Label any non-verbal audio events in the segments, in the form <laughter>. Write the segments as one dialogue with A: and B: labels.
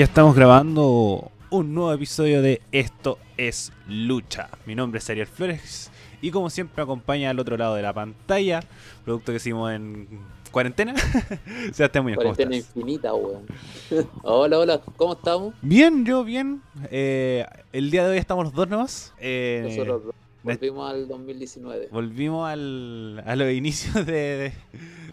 A: Ya estamos grabando un nuevo episodio de Esto es Lucha. Mi nombre es Ariel Flores y como siempre me acompaña al otro lado de la pantalla, producto que hicimos en cuarentena. <laughs> Sebastián Muñoz, ¿cómo
B: Cuarentena infinita, weón. <laughs> hola, hola, ¿cómo estamos?
A: Bien, yo bien. Eh, el día de hoy estamos los dos nomás. Eh,
B: Nosotros dos. Volvimos al 2019.
A: Volvimos al, a los inicios de, de-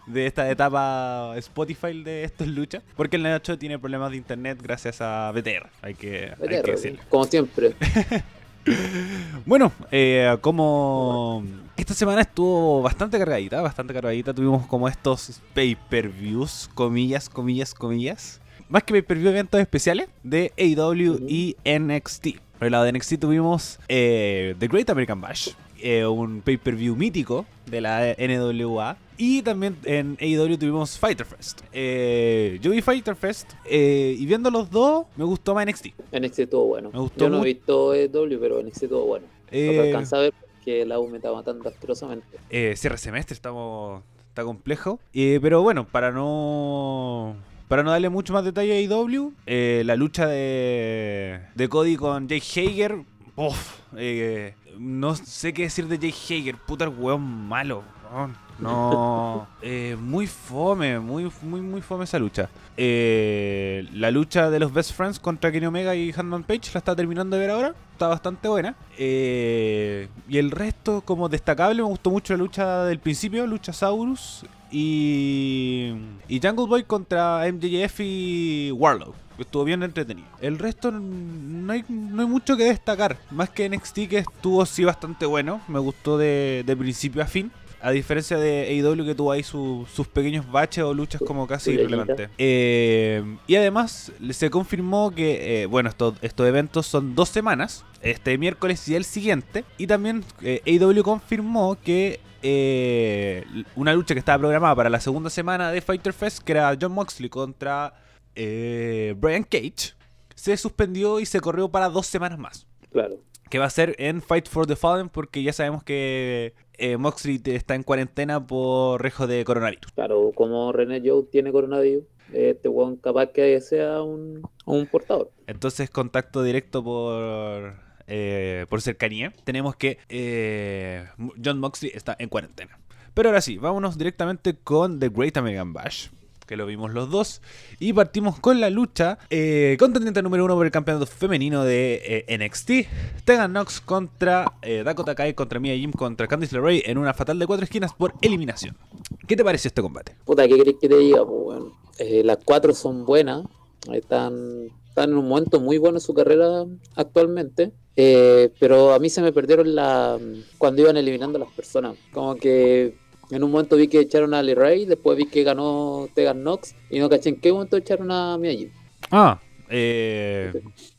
A: de esta etapa Spotify de Esto es Lucha. Porque el Nacho tiene problemas de internet gracias a BTR. Hay que, hay que
B: BTR,
A: decirlo.
B: como siempre. <laughs>
A: Bueno, eh, como esta semana estuvo bastante cargadita, bastante cargadita. Tuvimos como estos pay-per-views, comillas, comillas, comillas. Más que pay-per-view eventos especiales de AEW y NXT. Por el lado de NXT tuvimos eh, The Great American Bash, eh, un pay-per-view mítico de la NWA. Y también en AEW tuvimos Fighter Fest. Eh, yo vi Fighter Fest eh, y viendo los dos me gustó más NXT.
B: NXT estuvo bueno.
A: Me gustó
B: Yo no he visto W, pero NXT estuvo bueno. No
A: Eh,
B: me alcanza a ver porque la U me estaba matando asquerosamente.
A: eh, cierre semestre, estamos está complejo. Pero bueno, para no para no darle mucho más detalle a AEW, eh, la lucha de, de Cody con Jake Hager, uf, eh, no sé qué decir de Jake Hager, puta el weón malo. No, <laughs> eh, muy fome, muy, muy, muy fome esa lucha. Eh, la lucha de los Best Friends contra Kenny Omega y Handman Page la está terminando de ver ahora. Está bastante buena. Eh, y el resto, como destacable, me gustó mucho la lucha del principio, lucha Saurus y, y Jungle Boy contra MJF y Warlow. que Estuvo bien entretenido. El resto no hay, no hay mucho que destacar. Más que NXT que estuvo sí bastante bueno. Me gustó de, de principio a fin. A diferencia de AEW que tuvo ahí su- sus pequeños baches o luchas como casi irrelevantes. Eh, y además se confirmó que, eh, bueno, estos, estos eventos son dos semanas, este miércoles y el siguiente. Y también eh, AEW confirmó que eh, una lucha que estaba programada para la segunda semana de Fighter Fest, que era John Moxley contra eh, Brian Cage, se suspendió y se corrió para dos semanas más
B: Claro.
A: que va a ser en Fight for the Fallen porque ya sabemos que eh, Moxley está en cuarentena por riesgo de coronavirus.
B: Claro, como René Joe tiene coronavirus, este weón capaz que sea un, un portador.
A: Entonces contacto directo por eh, por cercanía. Tenemos que eh, John Moxley está en cuarentena. Pero ahora sí, vámonos directamente con The Great American Bash. Que lo vimos los dos. Y partimos con la lucha. Eh, contendiente número uno por el campeonato femenino de eh, NXT. Tegan Nox contra eh, Dakota Kai, contra Mia Jim, contra Candice LeRae en una fatal de cuatro esquinas por eliminación. ¿Qué te parece este combate?
B: Puta, ¿qué querés que te diga? Eh, las cuatro son buenas, están, están en un momento muy bueno en su carrera actualmente, pero a mí se me perdieron la cuando iban eliminando a las personas. Como que en un momento vi que echaron a Ray, después vi que ganó Tegan Nox y no caché en qué momento echaron a Mia Jim.
A: Ah, eh,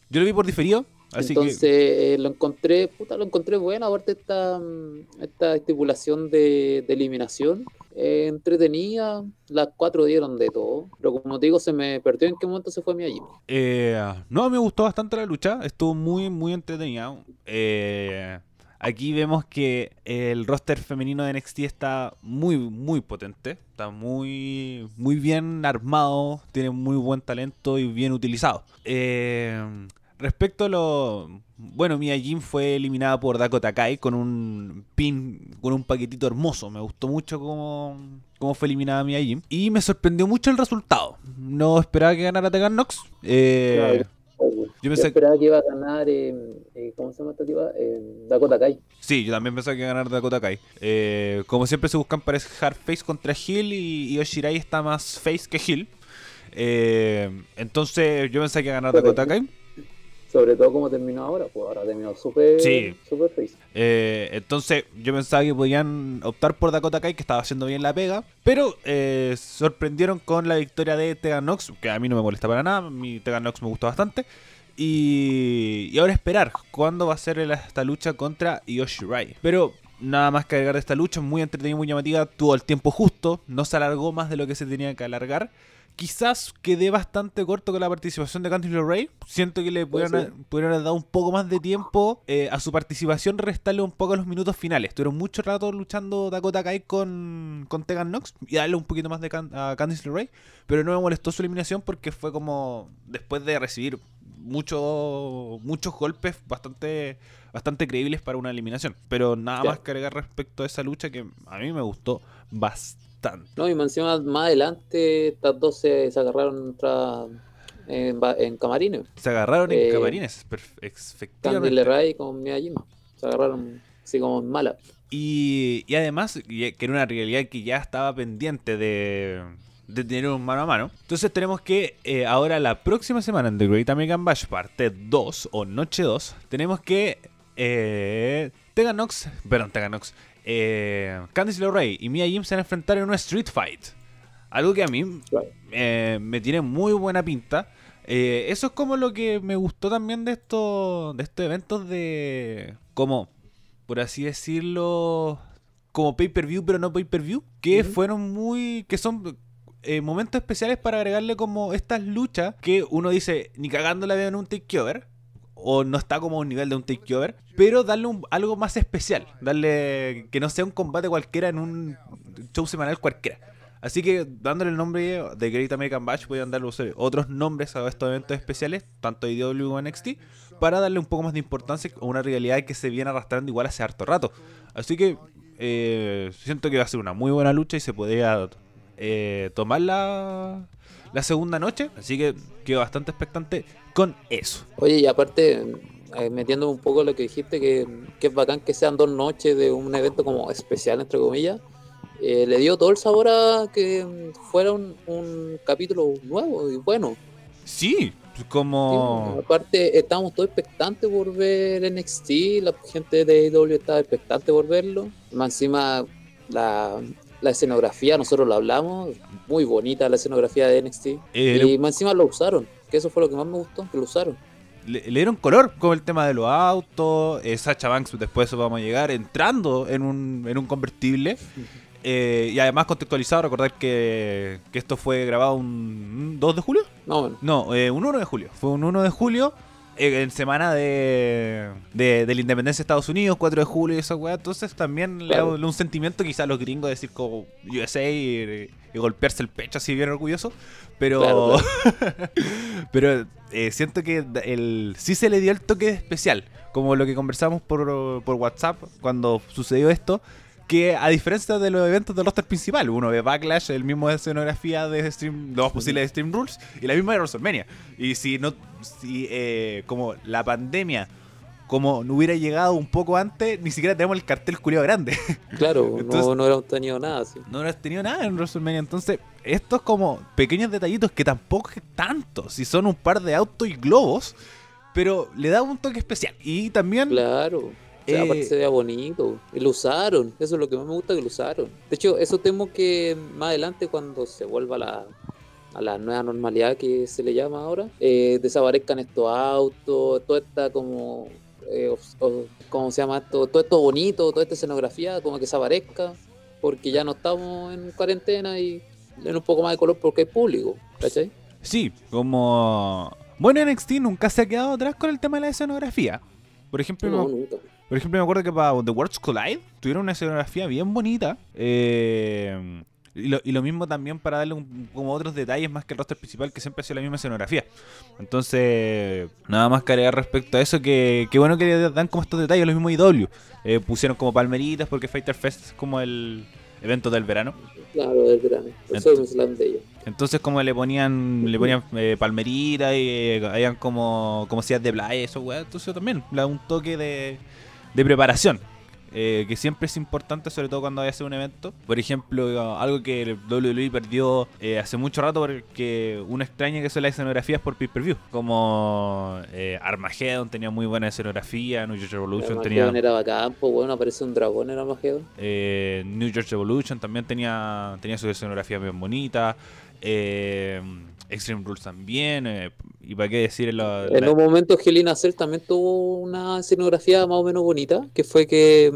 A: yo lo vi por diferido. Así
B: Entonces
A: que
B: eh, lo encontré, puta, lo encontré bueno, aparte esta, mm, esta estipulación de, de eliminación, eh, entretenida, las cuatro dieron de todo, pero como te digo, se me perdió en qué momento se fue mi allí.
A: Eh, no, me gustó bastante la lucha. Estuvo muy, muy entretenida. Eh, aquí vemos que el roster femenino de NXT está muy, muy potente. Está muy, muy bien armado. Tiene muy buen talento y bien utilizado. Eh, respecto a lo. Bueno, Mia Jim fue eliminada por Dakota Kai con un pin, con un paquetito hermoso. Me gustó mucho cómo, cómo fue eliminada Mia Jim. Y me sorprendió mucho el resultado. No esperaba que ganara Tegan Nox. Eh,
B: Yo,
A: yo pensé-
B: esperaba que iba a ganar, eh, eh, ¿cómo se llama esta tipa? Eh, Dakota Kai.
A: Sí, yo también pensaba que iba a ganar Dakota Kai. Eh, como siempre se buscan parejar face contra Hill y, y Oshirai está más face que Hill. Eh, entonces yo pensaba que iba a ganar Dakota Kai.
B: Sobre todo como terminó ahora, pues ahora terminó súper
A: Sí.
B: face.
A: Eh, entonces yo pensaba que podían optar por Dakota Kai, que estaba haciendo bien la pega. Pero eh, sorprendieron con la victoria de Tegan Nox, que a mí no me molesta para nada. Mi Tegan Nox me gustó bastante. Y, y ahora esperar cuándo va a ser esta lucha contra Yoshi Rai. Pero nada más que agregar de esta lucha, muy entretenida, muy llamativa. Tuvo el tiempo justo, no se alargó más de lo que se tenía que alargar. Quizás quedé bastante corto con la participación de Candice LeRae. Siento que le pudieron, pudieron haber dado un poco más de tiempo eh, a su participación, restarle un poco a los minutos finales. Estuvieron mucho rato luchando Dakota Kai con, con Tegan Nox y darle un poquito más de a Candice LeRae, pero no me molestó su eliminación porque fue como después de recibir muchos muchos golpes bastante bastante creíbles para una eliminación. Pero nada más que agregar respecto a esa lucha que a mí me gustó bastante.
B: No, y más más adelante estas dos se, agarraron en, en, camarines.
A: Se agarraron en eh, camarines,
B: efectivamente. Ray con Mia Se agarraron así como mala.
A: Y, y además, que era una realidad que ya estaba pendiente de, de tener un mano a mano. Entonces tenemos que eh, ahora la próxima semana en The Great American Bash parte 2 o noche 2, tenemos que eh, Teganox, perdón, Teganox, eh, Candice LeRae y Mia Jim se van a enfrentar en una Street Fight. Algo que a mí eh, me tiene muy buena pinta. Eh, eso es como lo que me gustó también de estos, de estos eventos de... Como, por así decirlo, como pay-per-view, pero no pay-per-view. Que fueron muy... que son momentos especiales para agregarle como estas luchas que uno dice, ni cagando la veo en un takeover o no está como a un nivel de un takeover, pero darle algo más especial, darle que no sea un combate cualquiera en un show semanal cualquiera. Así que dándole el nombre de Great American Bash, pueden darle otros nombres a estos eventos especiales, tanto IW como NXT, para darle un poco más de importancia a una realidad que se viene arrastrando igual hace harto rato. Así que eh, siento que va a ser una muy buena lucha y se podría eh, tomar la, segunda noche. Así que quedo bastante expectante con eso.
B: Oye, y aparte, eh, metiendo un poco lo que dijiste, que, es bacán que sean dos noches de un evento como especial, entre comillas, eh, le dio todo el sabor a que fuera un, capítulo nuevo y bueno.
A: Sí, como...
B: aparte, estamos todos expectantes por ver NXT, la gente de AEW estaba expectante por verlo. Más encima, la, escenografía, nosotros lo hablamos, muy bonita la escenografía de NXT. Eh, y más encima lo usaron que eso fue lo que más me gustó, que lo usaron.
A: Le, dieron color con el tema de los autos. Eh, Sacha Banks, después eso vamos a llegar, entrando en un, en un convertible. Eh, y además contextualizado, recordar que, que, esto fue grabado un 2 de julio.
B: No,
A: No, eh, un 1 de julio. Fue un 1 de julio en semana de, de, la independencia de Estados Unidos, 4 de julio y esa weá. Entonces también le da un sentimiento quizá a los gringos decir como USA y, golpearse el pecho así bien orgulloso. Pero, <laughs> pero eh, siento que el, sí se le dio el toque especial, como lo que conversamos por, por WhatsApp cuando sucedió esto que a diferencia de los eventos del roster principal, uno ve Backlash, el mismo de escenografía de Stream, los posibles de Stream Rules y la misma de WrestleMania. Y si no, si eh, como la pandemia como no hubiera llegado un poco antes, ni siquiera tenemos el cartel culiado grande. <laughs>
B: Claro, no, no hubiéramos tenido nada así.
A: No hubiéramos tenido nada en WrestleMania. Entonces, estos como pequeños detallitos que tampoco es tanto, si son un par de autos y globos, pero le da un toque especial. Y también.
B: Claro aparte se vea bonito. Y lo usaron. Eso es lo que más me gusta que lo usaron. De hecho, eso temo que más adelante, cuando se vuelva la, a la nueva normalidad que se le llama ahora, eh, desaparezcan estos autos, toda esta como. Eh, ¿Cómo se llama esto? Todo esto bonito, toda esta escenografía, como que desaparezca. Porque ya no estamos en cuarentena y en un poco más de color porque es público. ¿Cachai?
A: Sí, como. Bueno, NXT nunca se ha quedado atrás con el tema de la escenografía. Por ejemplo,
B: no, nunca.
A: Por ejemplo, me acuerdo que para The Worlds Collide tuvieron una escenografía bien bonita. Eh, y, lo, mismo también para darle como otros detalles más que el roster principal, que siempre ha sido la misma escenografía. Entonces, nada más que agregar respecto a eso, que, bueno que dan como estos detalles, lo mismo IW. Eh, pusieron como palmeritas porque Fighter Fest es como el evento del verano.
B: Claro, del verano. Entonces, de ellos.
A: entonces como le ponían le ponían eh, palmeritas y eh, como como sillas de playa eso, weá. Entonces también un toque de de preparación. Eh, que siempre es importante, sobre todo cuando hay hacer un evento. Por ejemplo, algo que el WWE perdió eh, hace mucho rato porque uno extraña que son las escenografías por pay-per-view. Como eh, Armageddon tenía muy buena escenografía, New York Revolution tenía...
B: era bacán, pues bueno, aparece un dragón en Armageddon.
A: New York Revolution también tenía, tenía su escenografía bien bonita. Extreme Rules también. y para qué decir
B: En
A: la-
B: un momento Gelina Cell también tuvo una escenografía más o menos bonita, que fue que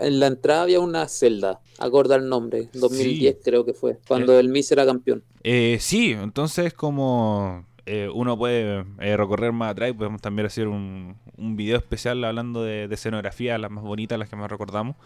B: en la entrada había una celda, acorda el nombre, 2010 creo que fue, cuando el Miss era campeón.
A: Eh, sí, entonces como eh, uno puede eh, recorrer más atrás y podemos también hacer un, un video especial hablando de, de escenografía, las más bonitas, las que más recordamos.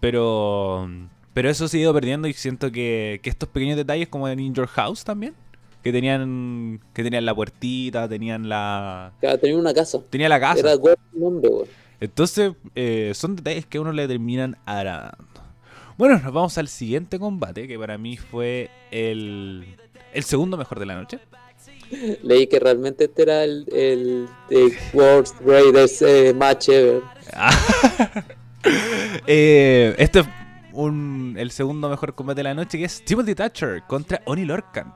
A: Pero, pero eso se ha ido perdiendo y siento que, que estos pequeños detalles como en In Your House también, que tenían que tenían la puertita, tenían la
B: Que tenía una casa.
A: tenía la casa.
B: Era el nombre, weón.
A: Entonces, eh, son detalles que a uno le terminan agradando. Bueno, nos vamos al siguiente combate, que para mí fue el, el segundo mejor de la noche. <laughs>
B: Leí que realmente este era el, el, el Worst Raiders eh, match ever. <laughs>
A: Eh, este es un- el segundo mejor combate de la noche, que es Timothy Thatcher contra Oni Lorcan.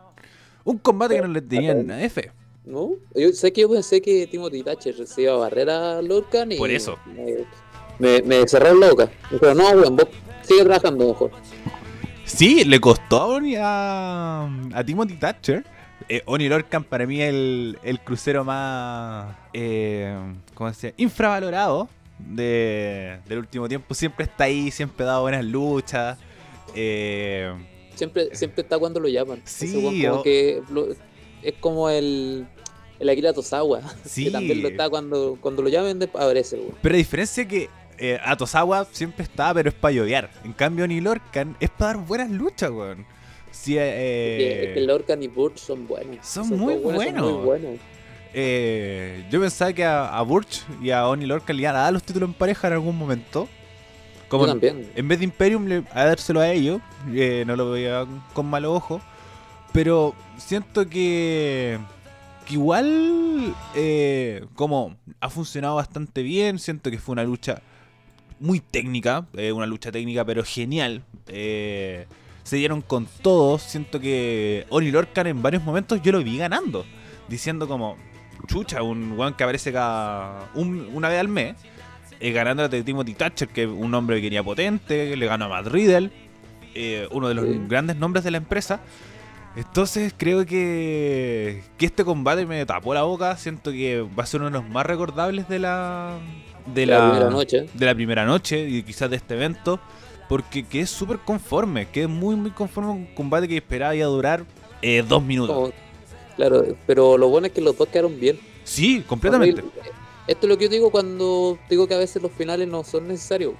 A: Un combate que no le tenían a F.
B: ¿No? Yo sé que yo pensé que Timothy Thatcher recibía barrera a Lorcan y
A: Por eso.
B: me, me, cerró. Me dijo, no, weón, vos sigue trabajando mejor.
A: Sí, le costó a, Oni- a, Timothy Thatcher. Eh, Oni Lorcan para mí es el, el crucero más, eh, ¿cómo se dice? Infravalorado de, del último tiempo. Siempre está ahí, siempre ha dado buenas luchas. Eh,
B: Siempre, siempre está cuando lo llaman.
A: Sí,
B: Ese weón como que lo- es como el, el Akira Tosawa. <laughs>
A: Sí.
B: Que también lo está cuando, cuando lo llamen, aparece, weón.
A: pero a diferencia que eh, Atosawa siempre está, pero es para lloviar. En cambio, Oni Lorcan es para dar buenas luchas, weón. Sí, eh,
B: Es que Lorcan y Burch son buenos.
A: son muy
B: weones
A: buenos.
B: Son muy buenos.
A: Eh, yo pensaba que a, a Burch y a Oni Lorcan le iban a dar los títulos en pareja en algún momento. Como en,
B: también.
A: en vez de Imperium, le- a dárselo a ellos. eh, no lo veía con malo ojo. Pero siento que, que igual, eh, como ha funcionado bastante bien. Siento que fue una lucha muy técnica. eh, una lucha técnica, pero genial. eh, se dieron con todo. Siento que Oni Lorcan en varios momentos yo lo vi ganando. Diciendo como, chucha, un weón que aparece cada un- una vez al mes. Eh, ganando a Timothy Thatcher, que es un hombre que venía potente, le ganó a Matt Riddle, eh, uno de los
B: Sí.
A: grandes nombres de la empresa. Entonces creo que, que este combate me tapó la boca. Siento que va a ser uno de los más recordables de la de
B: La
A: la,
B: primera noche.
A: de la primera noche y quizás de este evento. Porque que es súper conforme, que es muy muy conforme con un combate que esperaba iba a durar eh, dos minutos.
B: Claro, pero lo bueno es que los dos quedaron bien.
A: Sí, completamente.
B: Esto es lo que yo digo cuando digo que a veces los finales no son necesarios.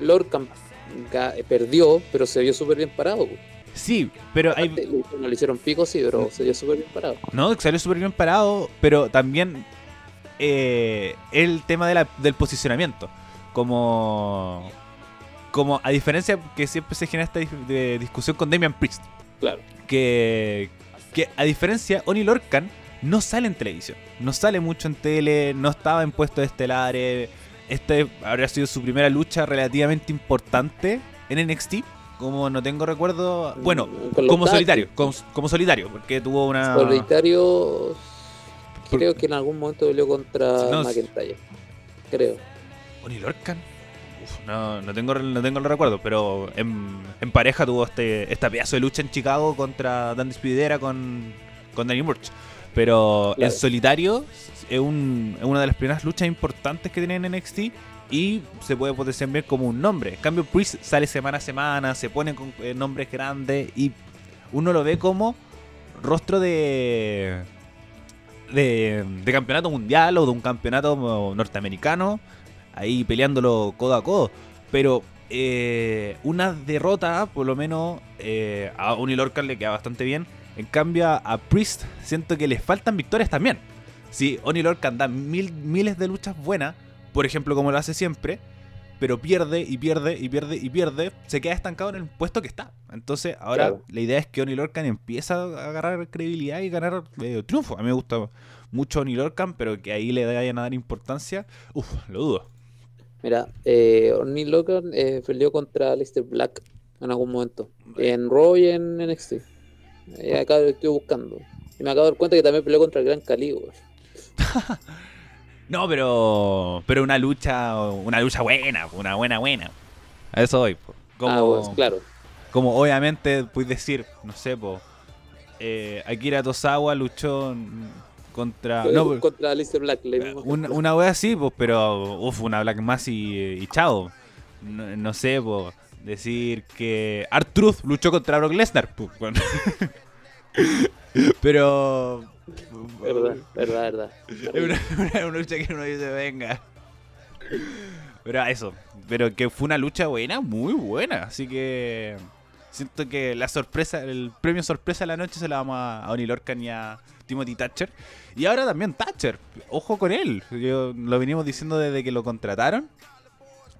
B: Lorcan ga- perdió, pero se vio súper bien parado.
A: Sí, pero hay,
B: No le hicieron pico, sí, pero se vio súper bien parado.
A: No, salió súper bien parado, pero también eh, el tema de la- del posicionamiento. Como, como a diferencia que siempre se genera esta discusión con Damian Priest,
B: Claro.
A: que, que a diferencia Oni Lorcan no sale en televisión, no sale mucho en tele, no estaba en puestos estelares. Este habría sido su primera lucha relativamente importante en NXT. Como no tengo recuerdo, bueno,
B: Mm,
A: como solitario, como, como solitario, porque tuvo una
B: Solitario. Creo que en algún momento peleó contra
A: No,
B: McIntyre. Creo.
A: Oni Lorcan. Uf, no, no tengo no tengo el recuerdo, pero en, en pareja tuvo este esta pedazo de lucha en Chicago contra Dan Spidera con, con Danny Burch. Pero
B: Claro.
A: en solitario es, un- es una de las primeras luchas importantes que tiene en NXT y se puede potenciar bien como un nombre. En cambio, Priest sale semana a semana, se pone con eh, nombres grandes y uno lo ve como rostro de, de, de campeonato mundial o de un campeonato norteamericano, ahí peleándolo codo a codo. Pero eh, una derrota, por lo menos, eh, a Oni Lorcan le queda bastante bien. En cambio, a Priest siento que le faltan victorias también. Si Oni Lorcan da mil, miles de luchas buenas, por ejemplo, como lo hace siempre, pero pierde y pierde y pierde y pierde, se queda estancado en el puesto que está. Entonces, ahora
B: Claro.
A: la idea es que Oni Lorcan empieza a agarrar credibilidad y ganar eh, triunfo. A mí me gusta mucho Oni Lorcan, pero que ahí le vayan a dar importancia, uff, lo dudo.
B: Mira, eh, Orny Logan eh, peleó contra Aleister Black en algún momento. En Raw y en NXT. Eh, acá lo estoy buscando. Y me acabo de dar cuenta que también peleó contra el Gran Cali. <laughs>
A: No, pero pero una lucha una lucha buena, una buena buena. A eso voy. po. Como,
B: Ah, claro.
A: como obviamente puedes decir, no sé, po, eh, Akira Tosawa luchó, contra.
B: Eh,
A: No,
B: contra Alistair Black.
A: una, una wea así, pues, pero. Uf, una Black Mass y, y chao. No, no sé, pues. Decir que. Artruth luchó contra Brock Lesnar. bueno. <laughs> pero.
B: Verdad, verdad, verdad.
A: Es <laughs> una, una- una lucha que uno dice, venga. Pero eso, pero que fue una lucha buena, muy buena. Así que siento que la sorpresa, el premio sorpresa de la noche se la vamos a, a Oni Lorcan y a Timothy Thatcher. Y ahora también Thatcher, ojo con él. Yo, lo venimos diciendo desde que lo contrataron,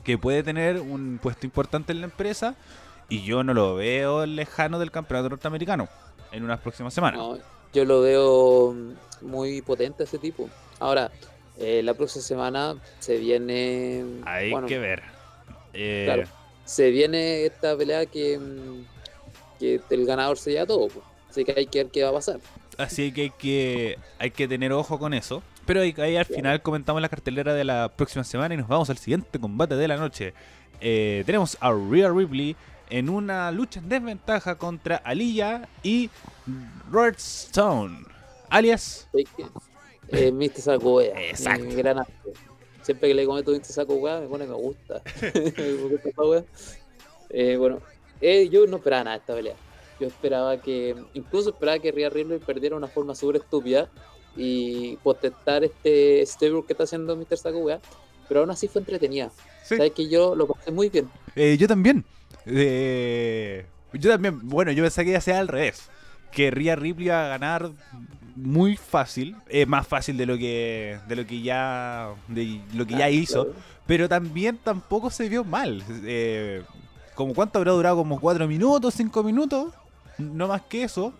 A: que puede tener un puesto importante en la empresa. Y yo no lo veo lejano del campeonato norteamericano en unas próximas semanas.
B: No, yo lo veo muy potente ese tipo. Ahora, eh, la próxima semana se viene.
A: Hay
B: bueno,
A: que ver. Eh,
B: Claro. Se viene esta pelea que, mm, que el ganador se lleva todo. pues. Así que hay que ver qué va a pasar.
A: Así que hay que, hay que tener ojo con eso. Pero ahí, ahí al final comentamos la cartelera de la próxima semana y nos vamos al siguiente combate de la noche. Eh, tenemos a Rhea Ripley en una lucha en desventaja contra Aliyah y Robert Stone, alias
B: eh, Mr. Saco
A: Exacto.
B: Mi gran arte. Siempre que le comento Mr. Saco me pone me gusta. <laughs> <laughs> Eh, bueno, eh, yo no esperaba nada de esta pelea. Yo esperaba que, incluso esperaba que Rhea Ripley perdiera de una forma súper estúpida y potestar este stable que está haciendo Mr. Saco Wea. Pero aún así fue entretenida.
A: Sí.
B: Sabes que yo lo pasé muy bien.
A: Eh, yo también. Eh, yo también. Bueno, yo pensé que ya sea al revés. Que Rhea Ripley iba a ganar muy fácil. Es más fácil de lo que de lo que ya de lo que ya
B: Ah,
A: hizo.
B: claro.
A: Pero también tampoco se vio mal. Eh, como cuánto habrá durado como 4 minutos, 5 minutos. No más que eso.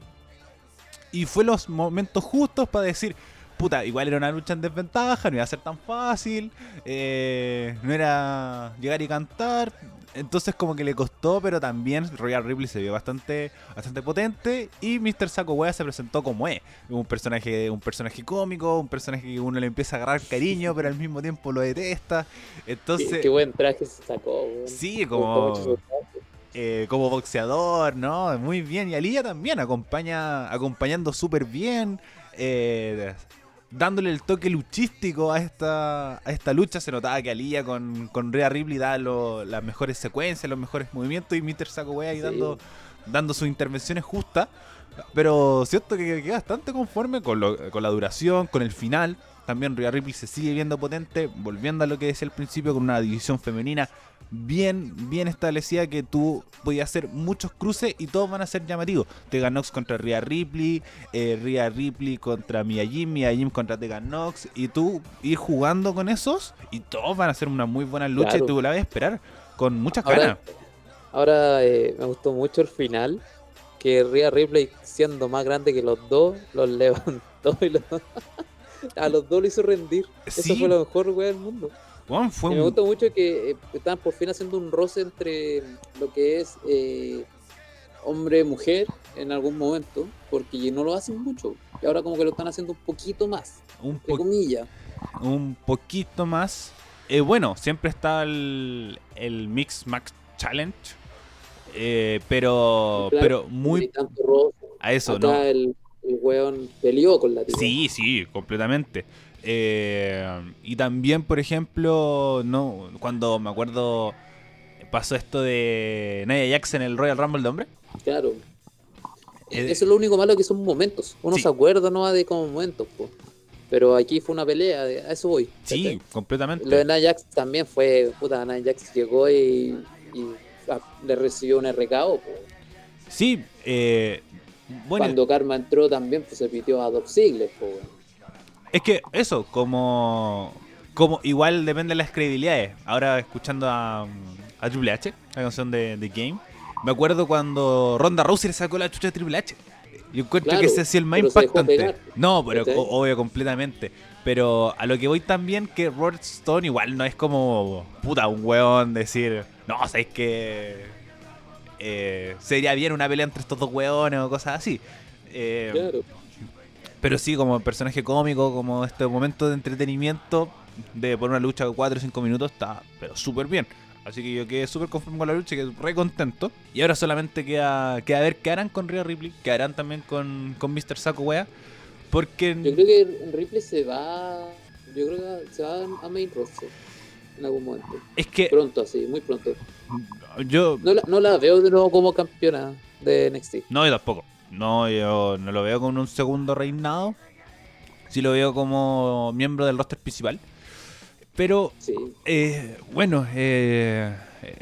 A: Y fue los momentos justos para decir, puta, igual era una lucha en desventaja, no iba a ser tan fácil, eh, no era llegar y cantar. Entonces como que le costó, pero también Royal Ripley se vio bastante, bastante potente y Mr. Saco Wea se presentó como es. Un personaje, un personaje cómico, un personaje que uno le empieza a agarrar cariño, pero al mismo tiempo lo detesta. Entonces,
B: Qué, qué buen traje se sacó.
A: Sí, como-. Eh, como boxeador, ¿no? Muy bien. Y Aliyah también acompaña, acompañando súper bien, eh, dándole el toque luchístico a esta, a esta lucha. Se notaba que Aliyah con, con Rhea Ripley da lo- las mejores secuencias, los mejores movimientos y Mr. Saco ahí
B: Sí.
A: dando, dando sus intervenciones justas. Pero cierto que quedé bastante conforme con, lo- con la duración, con el final. También Rhea Ripley se sigue viendo potente, volviendo a lo que decía al principio, con una división femenina bien, bien establecida que tú podías hacer muchos cruces y todos van a ser llamativos. Tegan Nox contra Rhea Ripley, eh, Rhea Ripley contra Mia Jim, Mia Jim contra Tegan Nox y tú ir jugando con esos y todos van a ser una muy buena lucha
B: Claro.
A: y tú la vas a esperar con muchas
B: Ahora,
A: ganas.
B: ahora eh, me gustó mucho el final, que Rhea Ripley, siendo más grande que los dos, los <laughs> levantó y los- a los dos lo hizo rendir.
A: Sí.
B: Eso fue lo mejor, weá, del mundo.
A: Bueno, fue
B: Y me
A: un-
B: gusta mucho que eh, están por fin haciendo un roce entre lo que es eh, hombre-mujer en algún momento, porque no lo hacen mucho. Y ahora como que lo están haciendo un poquito más,
A: un, po-
B: comillas.
A: un poquito más. Eh, bueno, siempre está el, el Mix Max Challenge. eh, pero,
B: Claro,
A: pero muy
B: tanto roce.
A: a eso, ¿no?
B: el, el weón peleó con la tía.
A: Sí, sí, completamente. Eh, y también, por ejemplo, no cuando me acuerdo pasó esto de Nia Jax en el Royal Rumble de hombre.
B: Claro.
A: Eh,
B: Eso es lo único malo que son momentos. Uno
A: Sí.
B: se acuerda no de como momentos, po. Pero aquí fue una pelea, de- a eso voy.
A: Sí,
B: ¿cachai?
A: completamente.
B: Lo de Nia Jax también fue, puta, Nia Jax llegó y, y, ah, le recibió un RKO. po.
A: Sí, eh, bueno,
B: Cuando Karma entró también pues, se pitió a Doc Ziggler,
A: es que eso, como, como igual depende de las credibilidades. Ahora escuchando a, a Triple H, la canción de, de Game, me acuerdo cuando Ronda Rousey le sacó la chucha a Triple H. Yo encuentro
B: Claro,
A: que ese sido el más impactante. no, pero obvio, completamente. Pero a lo que voy también que Robert Stone igual no es como puta un weón decir, no, sabéis que eh, sería bien una pelea entre estos dos weones o cosas así. Eh,
B: Claro.
A: pero sí, como personaje cómico, como este momento de entretenimiento de por una lucha de 4 o 5 minutos, está pero súper bien. Así que yo quedé súper conforme con la lucha, quedé re contento. Y ahora solamente queda, queda ver qué harán con Rhea Ripley, qué harán también con, con Mr. Saco Wea. Porque
B: Yo creo que Ripley se va. Yo creo que se va a main roster en algún momento.
A: es que
B: Pronto, así, muy pronto.
A: yo
B: No la, no la veo de nuevo como campeona de NXT.
A: No, yo tampoco. No, yo no lo veo con un segundo reinado. Sí lo veo como miembro del roster principal. Pero,
B: Sí.
A: eh, bueno, eh,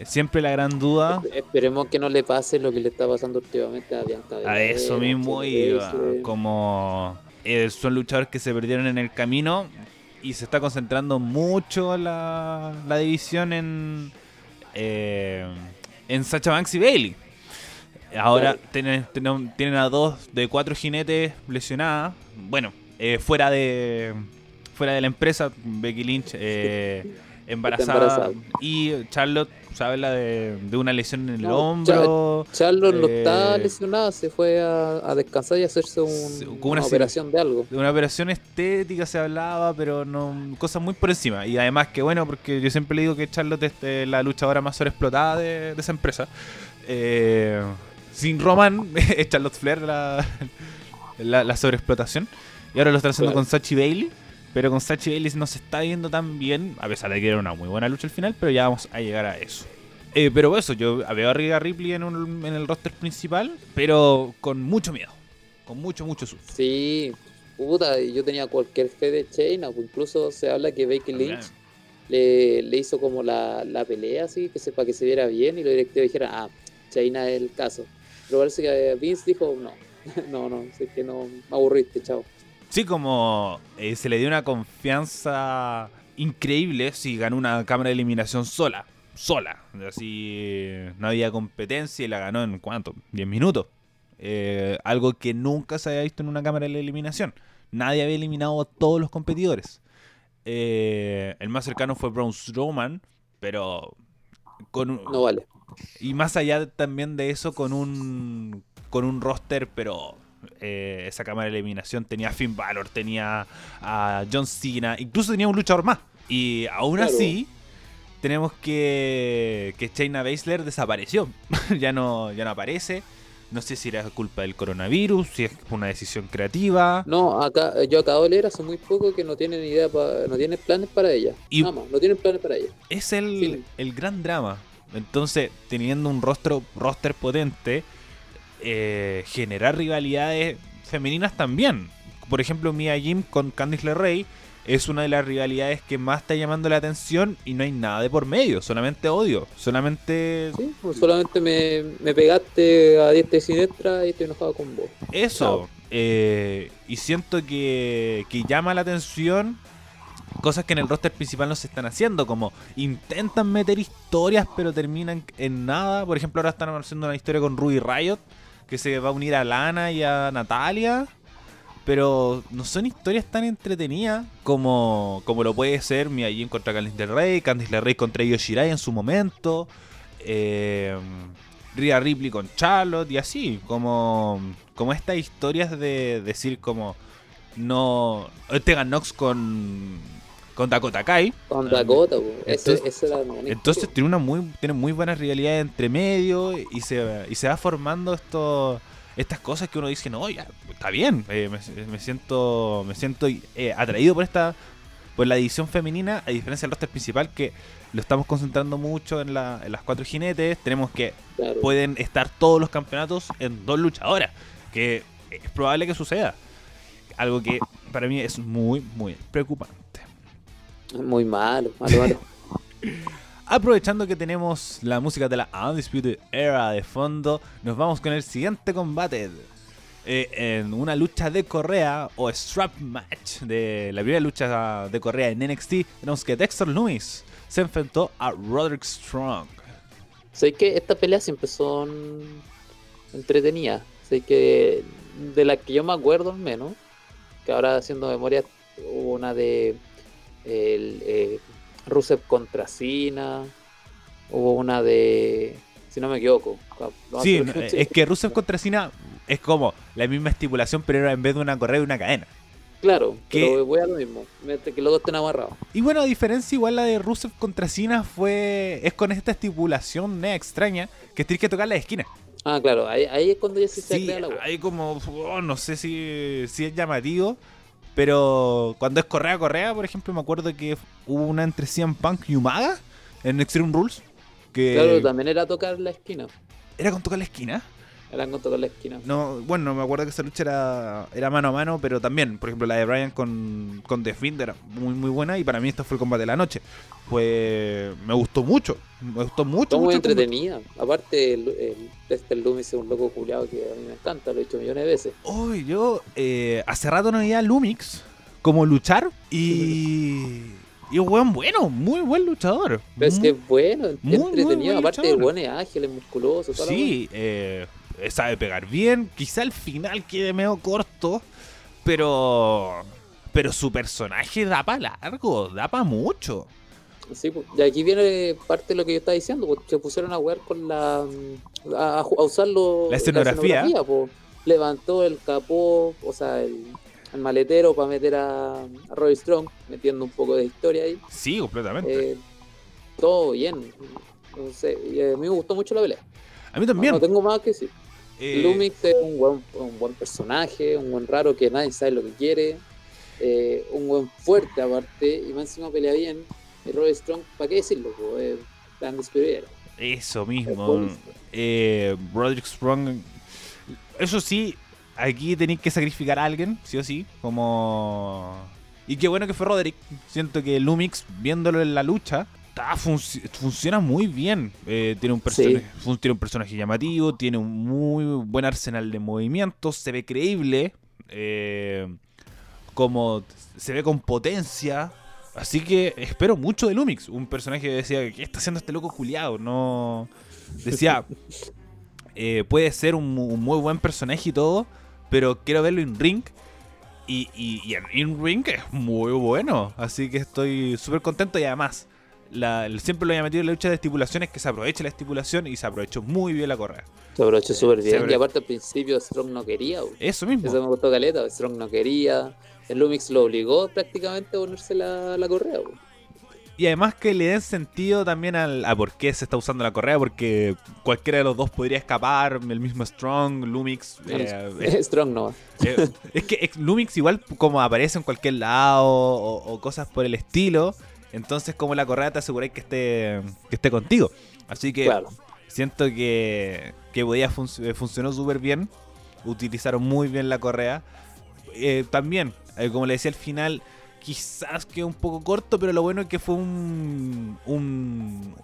A: siempre la gran duda
B: Esperemos que no le pase lo que le está pasando últimamente a Bianca.
A: a eso mismo iba.
B: Baszler.
A: Como eh, son luchadores que se perdieron en el camino y se está concentrando mucho la, la división en, eh, en Sacha Banks y Bailey. Ahora tienen, tienen, tienen a dos de cuatro jinetes lesionadas. Bueno, eh, fuera de fuera de la empresa, Becky Lynch eh, <laughs> embarazada,
B: embarazada.
A: y Charlotte se habla de, de una lesión en el
B: No,
A: hombro.
B: Charlotte no
A: Eh,
B: está lesionada, se fue a, a descansar y a hacerse un- una,
A: una
B: operación de algo.
A: De una operación estética se hablaba, pero no cosas muy por encima. Y además que bueno, porque yo siempre le digo que Charlotte es eh, la luchadora más sobreexplotada de, de esa empresa. Eh, sin Roman, <laughs> es Charlotte Flair la, <laughs> la, la sobreexplotación. Y ahora lo está haciendo
B: Claro.
A: con Sachi Bailey. Pero con Sachi Bailey no se está viendo tan bien, a pesar de que era una muy buena lucha al final, pero ya vamos a llegar a eso. Eh, pero eso, yo veo a Rhea Ripley en, un- en el roster principal, pero con mucho miedo. Con mucho, mucho susto.
B: Sí, puta, yo tenía cualquier fe de Shayna, pues incluso se habla que Becky Lynch le, le hizo como la, la pelea así, que sepa que se viera bien y los directivos dijeran, ah, Shayna es el caso. Pero parece que Vince dijo, no, <laughs> no, no, es que no, me aburriste, chao.
A: Sí, como eh, se le dio una confianza increíble si ganó una cámara de eliminación sola. Sola. Así no había competencia y la ganó en cuánto? 10 minutos. Eh, algo que nunca se había visto en una cámara de eliminación. Nadie había eliminado a todos los competidores. Eh, el más cercano fue Braun Strowman, pero con un-
B: No vale.
A: y más allá también de eso, con un con un roster, pero eh, esa cámara de eliminación tenía a Finn Balor, tenía a John Cena, incluso tenía un luchador más. Y aún
B: Claro.
A: así, tenemos que que Shayna Baszler desapareció. <laughs> ya no ya no aparece. No sé si era culpa del coronavirus, si es una decisión creativa.
B: No, acá, yo acabo de leer hace muy poco que no tienen idea, pa- no tienen planes para ella.
A: Y-
B: más, no tienen planes para ella.
A: Es el, el gran drama. Entonces, teniendo un rostro, roster potente, eh, generar rivalidades femeninas también. Por ejemplo, Mia Jim con Candice LeRae es una de las rivalidades que más está llamando la atención y no hay nada de por medio, solamente odio, solamente
B: Sí, pues solamente me, me pegaste a diestra y siniestra y estoy enojado con vos.
A: eso. Eh, y siento que, que llama la atención cosas que en el roster principal no se están haciendo, como intentan meter historias pero terminan en nada. Por ejemplo, ahora están haciendo una historia con Ruby Riot, que se va a unir a Lana y a Natalia. Pero no son historias tan entretenidas como, como lo puede ser Mia Jim contra Candice LeRae, Candice LeRae contra Io Shirai en su momento, eh, Rhea Ripley con Charlotte y así, como, como estas historias de decir como no Tegan Nox con, con Dakota Kai.
B: Con Dakota, po. Ese-
A: Entonces-
B: esa era
A: Entonces tiene una muy tiene muy buenas rivalidades entre medio y se, y se va formando esto estas cosas que uno dice, no, ya, está bien, eh, me, me siento me siento eh, atraído por esta por la división femenina, a diferencia del roster principal que lo estamos concentrando mucho en, la- en las cuatro jinetes, tenemos que
B: claro.
A: pueden estar todos los campeonatos en dos luchadoras, que es probable que suceda. Algo que para mí es muy, muy preocupante.
B: Muy malo, malo, malo. <laughs>
A: Aprovechando que tenemos la música de la Undisputed Era de fondo, nos vamos con el siguiente combate. Eh, en una lucha de correa o strap match de la primera lucha de correa en NXT, tenemos que Dexter Lewis se enfrentó a Roderick Strong.
B: sé que estas peleas siempre son entretenidas. Sé que de las que yo me acuerdo al menos, que ahora haciendo memoria, hubo una de el, eh, Rusev contra Cena, hubo una de, si no me equivoco. no,
A: Sí, es que Rusev contra Cena es como la misma estipulación, pero era en vez de una correa y una cadena.
B: Claro,
A: que-
B: pero voy a lo mismo, mientras que los dos estén amarrados.
A: Y bueno, a diferencia igual la de Rusev contra Cena fue es con esta estipulación extraña que tienes que tocar la esquina.
B: Ah, claro, ahí, ahí es cuando ya se, se
A: Sí,
B: crea la weá.
A: hay como, oh, no sé si, si es llamativo, pero cuando es Correa Correa, por ejemplo, me acuerdo que hubo una entre CM Punk y Umaga en Extreme Rules, que
B: Claro, también era tocar la esquina.
A: era con tocar la esquina.
B: Eran con tocar la esquina.
A: No, bueno, me acuerdo que esa lucha era, era mano a mano, pero también, por ejemplo, la de Bryan con, con The Fiend era muy muy buena y para mí esto fue el combate de la noche. Pues me gustó mucho, me gustó mucho.
B: Fue muy entretenida. Aparte, el, el, este Loomis es un loco culiado que a mí me encanta, lo he dicho millones de veces.
A: Hoy yo eh, hace rato no veía Lumix como luchar y. <laughs> Y un buen bueno, muy buen luchador.
B: Pero es que es bueno,
A: muy, muy
B: entretenido.
A: buen
B: Aparte, el buen es ágil, es musculoso. toda la
A: Sí, eh, sabe pegar bien. Quizá el final quede medio corto, pero. Pero su personaje da para largo, da para mucho.
B: Sí, pues, y aquí viene parte de lo que yo estaba diciendo, pues, se pusieron a jugar con la. a, a usarlo.
A: La escenografía.
B: pues. Levantó el capó, o sea, el, el maletero para meter a, a Roy Strong, metiendo un poco de historia ahí.
A: Sí, completamente.
B: Eh, todo bien. No sé, y, eh, a mí me gustó mucho la pelea.
A: a mí
B: No,
A: también.
B: no tengo más que decir.
A: Eh,
B: Lumix es un buen, un buen personaje, un buen raro que nadie sabe lo que quiere, eh, un buen fuerte aparte, y más encima pelea bien. Y Roy Strong, ¿para qué decirlo? Es tan.
A: Eso
B: Es
A: mismo. Eh, Roderick Strong. Eso sí, aquí tenéis que sacrificar a alguien, sí o sí. Como. Y qué bueno que fue Roderick. Siento que Lumix, viéndolo en la lucha, está func- funciona muy bien. Eh, tiene, un tiene un personaje llamativo, tiene un muy buen arsenal de movimientos, se ve creíble. eh, como se ve con potencia. Así que espero mucho de Lumix. Un personaje que decía, ¿qué está haciendo este loco culiado? No. Decía, <laughs> eh, puede ser un, mu- un muy buen personaje y todo, pero quiero verlo en ring. Y, y, y en in ring es muy bueno. Así que estoy súper contento y además. La, siempre lo había metido en la lucha de estipulaciones que se aproveche la estipulación y se aprovechó muy bien la correa.
B: Se aprovechó súper bien. Y aparte al principio Strong no quería. po.
A: Eso mismo.
B: Eso me gustó caleta. Strong no quería. El Lumix lo obligó prácticamente a ponerse la, la correa.
A: Y además que le den sentido también al, a por qué se está usando la correa, porque cualquiera de los dos podría escapar, el mismo Strong, Lumix. eh, es, <laughs>
B: Strong no.
A: eh, es que Lumix igual como aparece en cualquier lado o, o cosas por el estilo, entonces como la correa te aseguráis que esté, que esté contigo. Así que
B: Claro.
A: siento que, que podía eh, funcionó súper bien, utilizaron muy bien la correa. Eh, también, eh, como le decía al final, quizás quedó un poco corto, pero lo bueno es que fue un, un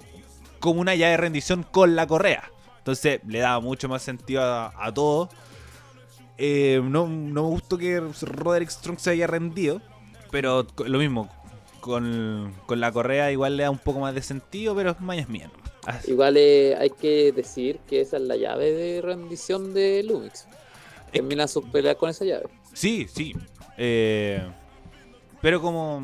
A: como una llave de rendición con la correa. Entonces le daba mucho más sentido a, a todo. Eh, no, no me gustó que Roderick Strong se haya rendido, pero lo mismo, con, con la correa igual le da un poco más de sentido, pero es mañas mía. ¿no? Así-
B: Igual eh, hay que decir que esa es la llave de rendición de Lumix. Termina sus peleas con esa llave.
A: Sí, sí. Eh, pero como.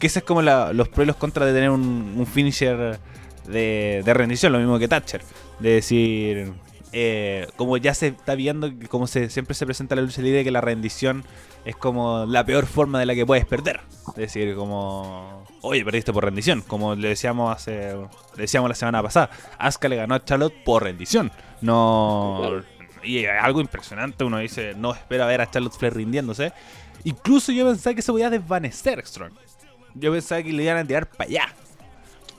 A: Que ese es como la- los pros y los contras de tener un, un finisher de, de rendición, lo mismo que Thatcher. De decir. Eh, como ya se está viendo, como siempre se presenta la lucha libre, que la rendición es como la peor forma de la que puedes perder. Es decir, como. Oye, perdiste por rendición. Como le decíamos hace. Le decíamos la semana pasada. Asuka le ganó a Charlotte por rendición. No. Y es algo impresionante. Uno dice, no espera ver a Charlotte Flair rindiéndose. Incluso yo pensaba que se podía desvanecer Strong. Yo pensaba que le iban a tirar para allá.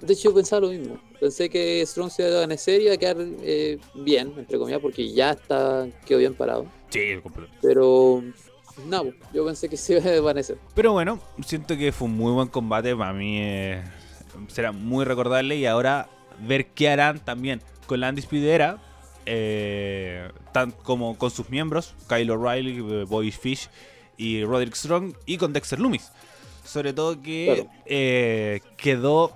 B: De hecho, yo pensaba lo mismo. Pensé que Strong se iba a desvanecer y iba a quedar eh, bien, entre comillas, porque ya está quedó bien parado.
A: Sí, completo.
B: Pero no, po, yo pensé que se iba a desvanecer.
A: Pero bueno, siento que fue un muy buen combate. Para mí eh, será muy recordable. Y ahora ver qué harán también con la Undisputed Era, eh, tan como con sus miembros, Kyle O'Reilly, eh, Bobby Fish y Roderick Strong, y con Dexter Loomis. Sobre todo que
B: Claro.
A: eh, quedó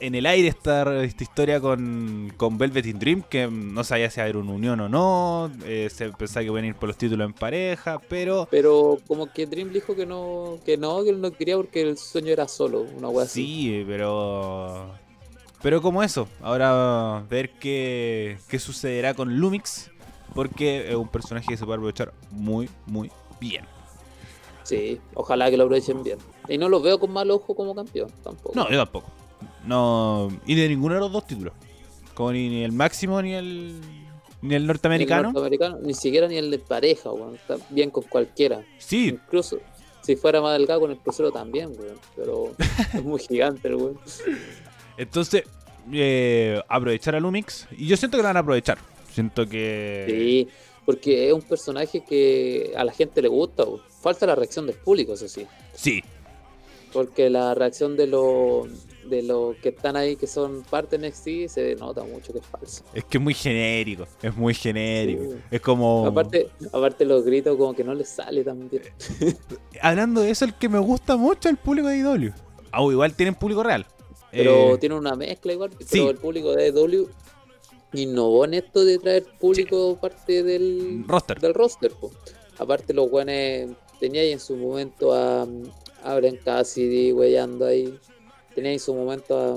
A: en el aire esta, esta historia con, con Velvet in Dream, que no sabía si haber una unión o no, eh, se pensaba que iban a ir por los títulos en pareja, pero
B: Pero como que Dream dijo que no, que no, que él no quería porque el sueño era solo, una wea así.
A: Sí, pero. Pero como eso, ahora ver qué, qué sucederá con Lumix, porque es un personaje que se puede aprovechar muy, muy bien.
B: Sí, ojalá que lo aprovechen bien. Y no lo veo con mal ojo como campeón, tampoco.
A: No, yo tampoco. No, y de ninguno de los dos títulos. Como ni, ni el máximo ni el. Ni el
B: Ni el
A: norteamericano.
B: norteamericano, ni siquiera ni el de pareja, weón. Está bien con cualquiera.
A: Sí,
B: Incluso si fuera más delgado con el crucero también, weón. Pero <laughs> es muy gigante el weón.
A: entonces, eh, aprovechar a Lumix. Y yo siento que lo van a aprovechar. Siento que.
B: Sí, porque es un personaje que a la gente le gusta. weón. Falta la reacción del público, eso sí.
A: Sí,
B: Porque la reacción de los de los que están ahí, que son parte de NXT, se nota mucho que es falso.
A: es que es muy genérico. Es muy genérico.
B: Sí.
A: Es como.
B: Aparte, aparte los gritos como que no les sale tan bien.
A: Hablando de eso, el que me gusta mucho es el público de IW. Ah, igual tienen público real.
B: Pero
A: Eh,
B: tiene una mezcla igual,
A: sí.
B: pero el público de AEW innovó en esto de traer público parte del
A: roster.
B: del roster. po. Aparte los guanes tenía ahí en su momento a, a Bren Cassidy weyando ahí. Tenía ahí en su momento a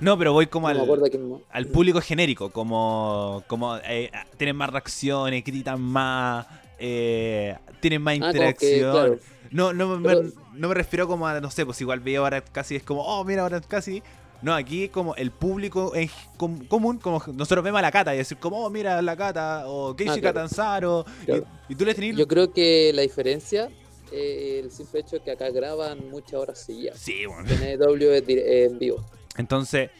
B: no
A: pero voy como al,
B: quién
A: público genérico, como, como eh, tienen más reacciones, gritan más, eh, tienen más
B: Ah, como que,
A: interacción.
B: claro,
A: No, no, me- no me refiero como a, no sé, pues igual veo ahora casi es como, oh, mira, ahora casi. No, aquí como el público com- común, como nosotros vemos a la cata y decir como, oh, mira la cata, o Keishi
B: Ah, claro.
A: Catanzaro,
B: Claro.
A: y, y tú le tenés...
B: Yo creo que la diferencia el simple hecho de que acá graban muchas horas seguidas.
A: Sí, bueno.
B: Es en vivo.
A: Entonces.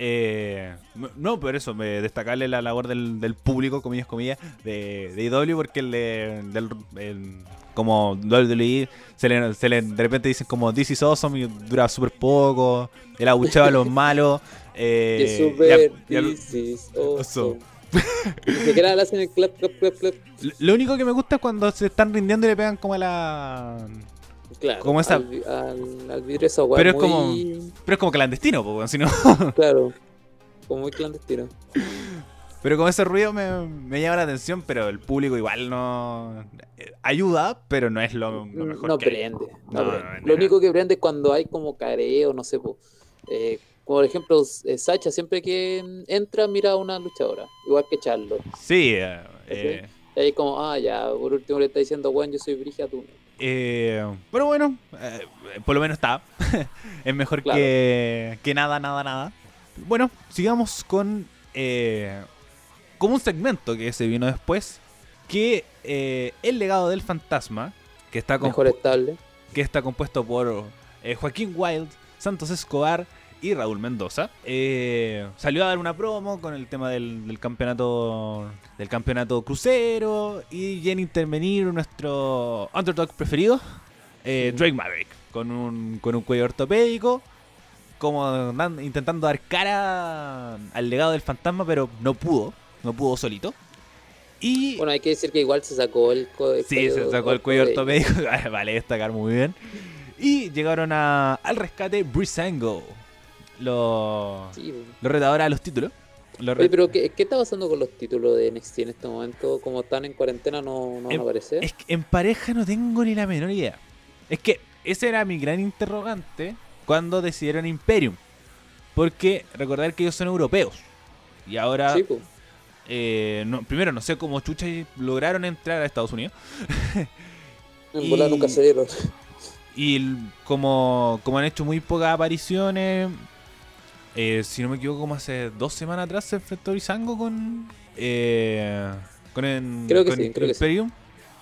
A: Eh, no, por eso, me destacarle la labor del, del público, comillas, comillas, de, de IW, porque el, de- del, el- como WWE, se le, se le- de repente dicen como This is awesome y dura súper poco, el abucheo a los <laughs> malos. Eh,
B: Y es súper
A: y a- y a-
B: this is awesome.
A: Awesome.
B: Ni siquiera le hacen el clap, clap, clap, clap.
A: lo único que me gusta es cuando se están rindiendo y le pegan como a la...
B: Claro,
A: Como esa-
B: al, vi- al, al vidrio esa
A: Pero es
B: muy-
A: Pero es como clandestino, po, si no- <laughs>
B: Claro, como muy clandestino.
A: Pero con ese ruido me, me llama la atención, pero el público igual no... eh, Ayuda, pero no es lo, lo mejor
B: no
A: que
B: prende.
A: No,
B: no
A: no,
B: prende.
A: no,
B: Lo único que prende es cuando hay como careo, no sé, po. Eh, como por ejemplo, eh, Sacha siempre que entra mira a una luchadora, igual que Charlo.
A: Sí, eh, eh,
B: Y ahí como, ah, ya, por último le está diciendo, bueno, yo soy Brigia, tú no.
A: eh, pero bueno, eh, por lo menos está. <laughs> es mejor
B: Claro.
A: que, que nada, nada, nada. Bueno, sigamos con eh, como un segmento que se vino después, que eh, el legado del fantasma, que está,
B: Mejor estable.
A: que está compuesto por Joaquín Wild, Santos Escobar y Raúl Mendoza. Eh, salió a dar una promo con el tema del, del campeonato del campeonato crucero y ya en intervenir nuestro underdog preferido, eh, Drake Maverick, con un, con un cuello ortopédico, como intentando dar cara al legado del fantasma, pero no pudo, no pudo solito. Y
B: Bueno, hay que decir que igual se sacó el, el
A: Sí,
B: cuello
A: se sacó el cuello
B: ortopédico.
A: ortopédico. <laughs> vale destacar muy bien. Y llegaron a- al rescate Brisango. Los,
B: Sí, po.
A: los retadores a los títulos.
B: Oye, pero ¿qué, qué está pasando con los títulos de NXT en este momento? Como están en cuarentena, no, no van
A: Em,
B: a aparecer.
A: Es que en pareja no tengo ni la menor idea. Es que ese era mi gran interrogante cuando decidieron Imperium. Porque recordar que ellos son europeos. Y ahora,
B: Sí,
A: eh, no- primero, no sé cómo chucha lograron entrar a Estados Unidos. <laughs>
B: En
A: Y-
B: nunca se dieron.
A: Y como, como han hecho muy pocas apariciones, eh, si no me equivoco, como hace dos semanas atrás se enfrentó Brisango con. Eh, con, el,
B: Creo que
A: con
B: sí, creo que sí.
A: Imperium.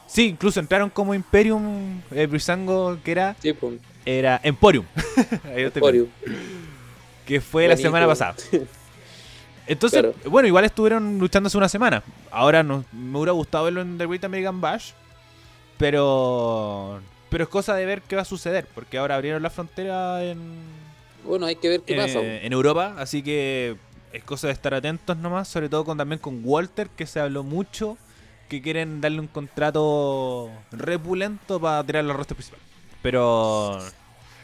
A: Sí, incluso entraron como Imperium, eh, Brisango, que era,
B: Sí, po.
A: era Emporium. <laughs>
B: Emporium.
A: que fue la semana pasada. <laughs> Entonces,
B: Claro.
A: bueno, igual estuvieron luchando hace una semana. Ahora no, me hubiera gustado verlo en The Great American Bash. Pero. Pero es cosa de ver qué va a suceder. Porque ahora abrieron la frontera en.
B: Bueno, hay que ver qué pasa. po.
A: en Europa. Así que es cosa de estar atentos nomás. Sobre todo con también con Walter, que se habló mucho. Que quieren darle un contrato repulento para tirar los rostros principal. Pero.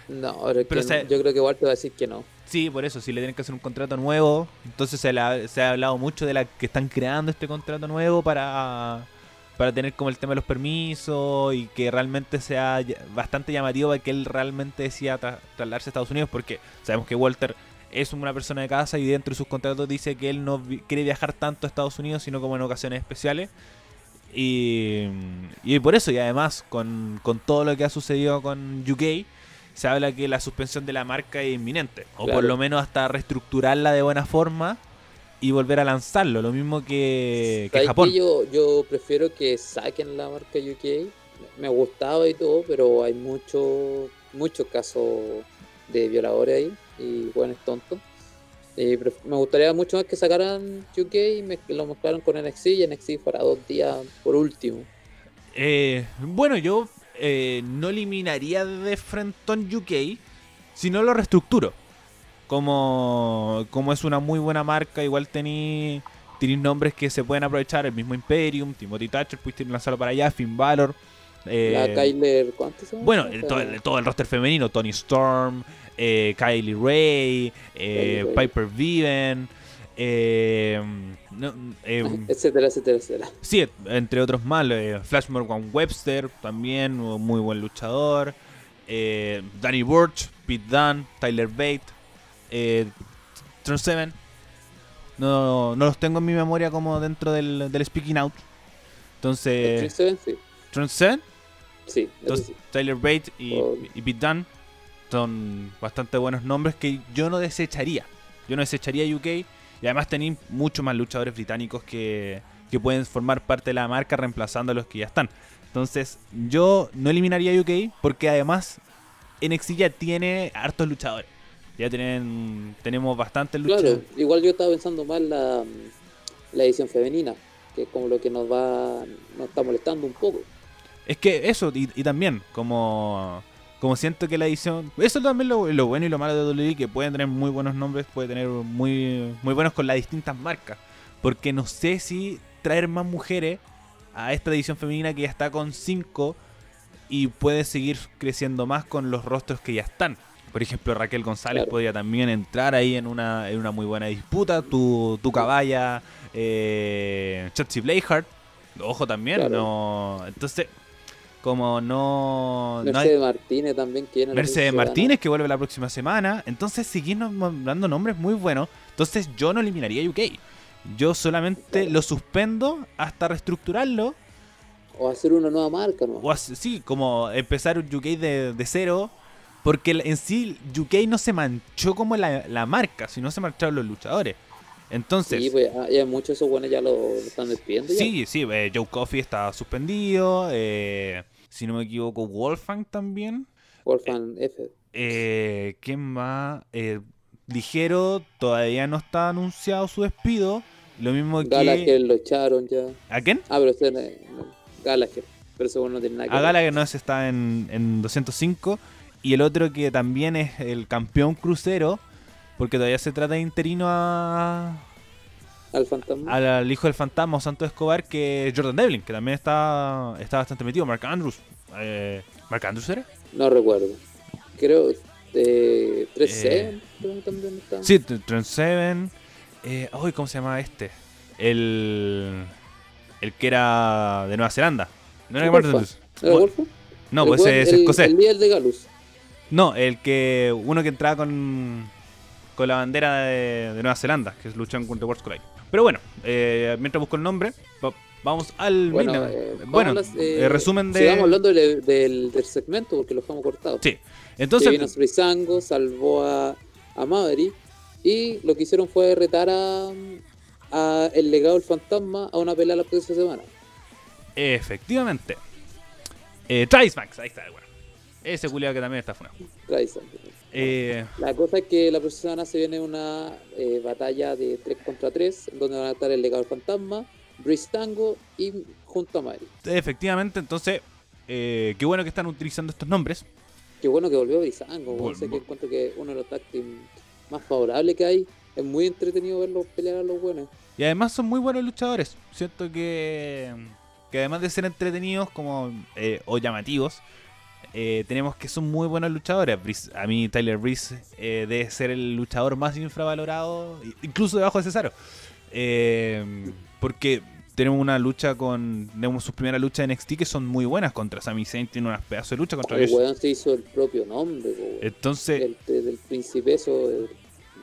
B: No, Pero no. yo creo que te va a decir que no.
A: Sí, por eso, si le tienen que hacer un contrato nuevo, entonces se, la- se ha hablado mucho de la que están creando este contrato nuevo para, para tener como el tema de los permisos y que realmente sea bastante llamativo para que él realmente decida tra- trasladarse a Estados Unidos, porque sabemos que Walter es una persona de casa y dentro de sus contratos dice que él no vi- quiere viajar tanto a Estados Unidos, sino como en ocasiones especiales. Y, y por eso, y además, con, con todo lo que ha sucedido con UK, se habla que la suspensión de la marca es inminente. O por lo menos hasta reestructurarla de buena forma y volver a lanzarlo. Lo mismo que, que
B: ¿Sabes
A: Japón.
B: Yo, yo prefiero que saquen la marca UK. Me gustaba y todo, pero hay muchos muchos casos de violadores ahí y buenos tontos. Y pref- me gustaría mucho más que sacaran UK y me, lo mezclaran con NXT y NXT fuera dos días por último.
A: Eh, bueno, yo eh, no eliminaría de Frenton UK, sino lo reestructuro. Como, como es una muy buena marca, igual tenéis nombres que se pueden aprovechar, el mismo Imperium, Timothy Thatcher, pudiste lanzarlo para allá, Finn Balor. eh,
B: la Kyler, ¿cuántos son?
A: bueno, el- todo, el, todo el roster femenino, Tony Storm, eh, Kylie Ray, eh,
B: Kylie Ray.
A: Piper Viven, eh, no, eh, <laughs>
B: etcétera, etcétera, etcétera.
A: Sí, entre otros más, eh, Flash Morgan Webster, también un muy buen luchador. eh, Danny Burch, Pete Dunne, Tyler Bate, eh, Tron Seven. No, no los tengo en mi memoria como dentro del, del Speaking Out.
B: ¿El
A: Entonces,
B: Trick Seven? Sí,
A: Tron Seven,
B: sí, ese
A: entonces,
B: sí.
A: Tyler Bate y,
B: Oh.
A: y Pete Dunne son bastante buenos nombres que yo no desecharía. Yo no desecharía UK y además tenéis muchos más luchadores británicos que, que pueden formar parte de la marca reemplazando a los que ya están. Entonces yo no eliminaría UK porque además NXT ya tiene hartos luchadores. Ya tienen, tenemos bastantes luchadores.
B: Claro, igual yo estaba pensando más la, la edición femenina, que es como lo que nos va, nos está molestando un poco.
A: Es que eso, y, y también, como, como siento que la edición. Eso también lo, lo bueno y lo malo de WWE, que pueden tener muy buenos nombres, puede tener muy, muy buenos con las distintas marcas. Porque no sé si traer más mujeres a esta edición femenina que ya está con 5 y puede seguir creciendo más con los rostros que ya están. Por ejemplo, Raquel González
B: Claro.
A: podría también entrar ahí en una, en una muy buena disputa. Tu, tu caballa, eh, Bladeheart, ojo también.
B: Claro.
A: no Entonces, como no. no hay-
B: Mercedes Martínez también que viene
A: Mercedes Martínez que vuelve la próxima semana. Entonces seguimos dando nombres muy buenos. Entonces yo no eliminaría UK. Yo solamente
B: Claro.
A: lo suspendo hasta reestructurarlo.
B: O hacer una nueva marca, ¿no?
A: O así, sí, como empezar un UK de, de cero. Porque en sí UK no se manchó como la, la marca, sino se mancharon los luchadores. Entonces,
B: sí, pues ya, ya muchos esos buenos ya lo, lo están despidiendo.
A: sí, sí, eh, Joe Coffey está suspendido. eh, si no me equivoco, Wolfgang también.
B: Wolfgang F.
A: Eh, ¿Quién más? Eh, Ligero todavía no está anunciado su despido. Lo mismo que.
B: Gallagher lo echaron ya.
A: ¿A quién?
B: Ah, pero usted no, Gallagher. Pero bueno no tiene nada que
A: A. Gallagher no se está en, en 205. Y el otro que también es el campeón crucero. Porque todavía se trata de interino a,
B: Al fantasma.
A: al, al hijo del fantasma o Santo Escobar, que es Jordan Devlin, que también está, está bastante metido. Mark Andrews. Eh, ¿Mark Andrews era?
B: No recuerdo. Creo eh, 3
A: Eh,
B: también está.
A: Sí, T- Trent Seven. Eh, uy, ¿cómo se llama este? El. El que era de Nueva Zelanda. No era. No, pues es
B: el,
A: escocés.
B: El líder de Galus.
A: No, el que. Uno que entraba con. Con la bandera de, de Nueva Zelanda, que luchan contra World Collide. Pero bueno, eh, mientras busco el nombre, va- vamos al
B: Bueno, eh,
A: bueno
B: las, eh,
A: resumen de.
B: Sigamos hablando del, del, del segmento porque lo dejamos cortado.
A: Sí.
B: que
A: Entonces,
B: vino Brisango, salvó a, a Maverick y lo que hicieron fue retar a, a el legado del fantasma a una pelea la próxima semana.
A: efectivamente. Eh, Travis Banks, ahí está, bueno. Ese culiado que también está funado.
B: Tyson.
A: Eh,
B: La cosa es que la próxima semana se viene una eh, batalla de 3 contra 3, donde van a estar el legado del fantasma, Bristango y junto a Maverick.
A: efectivamente, entonces, eh, qué bueno que están utilizando estos nombres.
B: Qué bueno que volvió Brisango,
A: Vol-
B: sé que encuentro que uno de los tag más favorables que hay. Es muy entretenido verlos pelear a los buenos.
A: Y además son muy buenos luchadores. Siento que, que además de ser entretenidos como o llamativos, eh, tenemos que son muy buenos luchadores. A mí Tyler Breeze eh, debe ser el luchador más infravalorado, incluso debajo de Cesaro. Eh, porque tenemos una lucha con... Tenemos sus primeras luchas en NXT que son muy buenas contra Sami Zayn. Tiene unas pedazos de lucha contra
B: El
A: Yoshi-
B: weón se hizo el propio nombre, po.
A: Entonces...
B: del, de- del príncipe eso eh,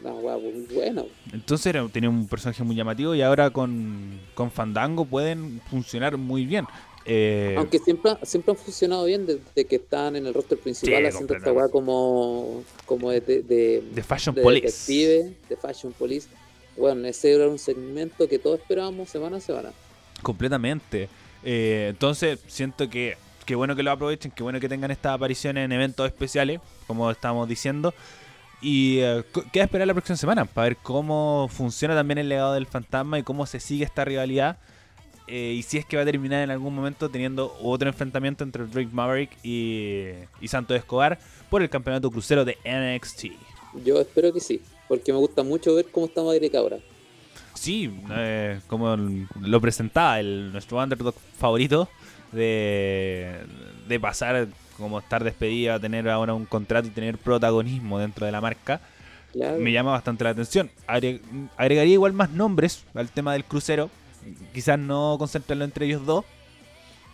B: una weá muy buena
A: Entonces era- tenía un personaje muy llamativo y ahora con, con Fandango pueden funcionar muy bien. Eh,
B: aunque siempre siempre han funcionado bien desde que están en el roster principal
A: Sí,
B: haciendo esta weá como como de, de, de,
A: de Fashion
B: de
A: Police.
B: detective de fashion police bueno, ese era un segmento que todos esperábamos semana a semana.
A: Completamente. Eh, entonces, siento que qué bueno que lo aprovechen, qué bueno que tengan estas apariciones en eventos especiales, como estamos diciendo. Y eh, queda esperar la próxima semana para ver cómo funciona también el legado del fantasma y cómo se sigue esta rivalidad. Eh, y si es que va a terminar en algún momento teniendo otro enfrentamiento entre Drake Maverick y, y Santos Escobar por el campeonato crucero de NXT.
B: Yo espero que sí, porque me gusta mucho ver cómo está Maverick ahora.
A: Sí, eh, como lo presentaba el, nuestro underdog favorito de, de pasar como estar despedida, tener ahora un contrato y tener protagonismo dentro de la marca, me llama bastante la atención. agregaría igual más nombres al tema del crucero, quizás no concentrarlo entre ellos dos,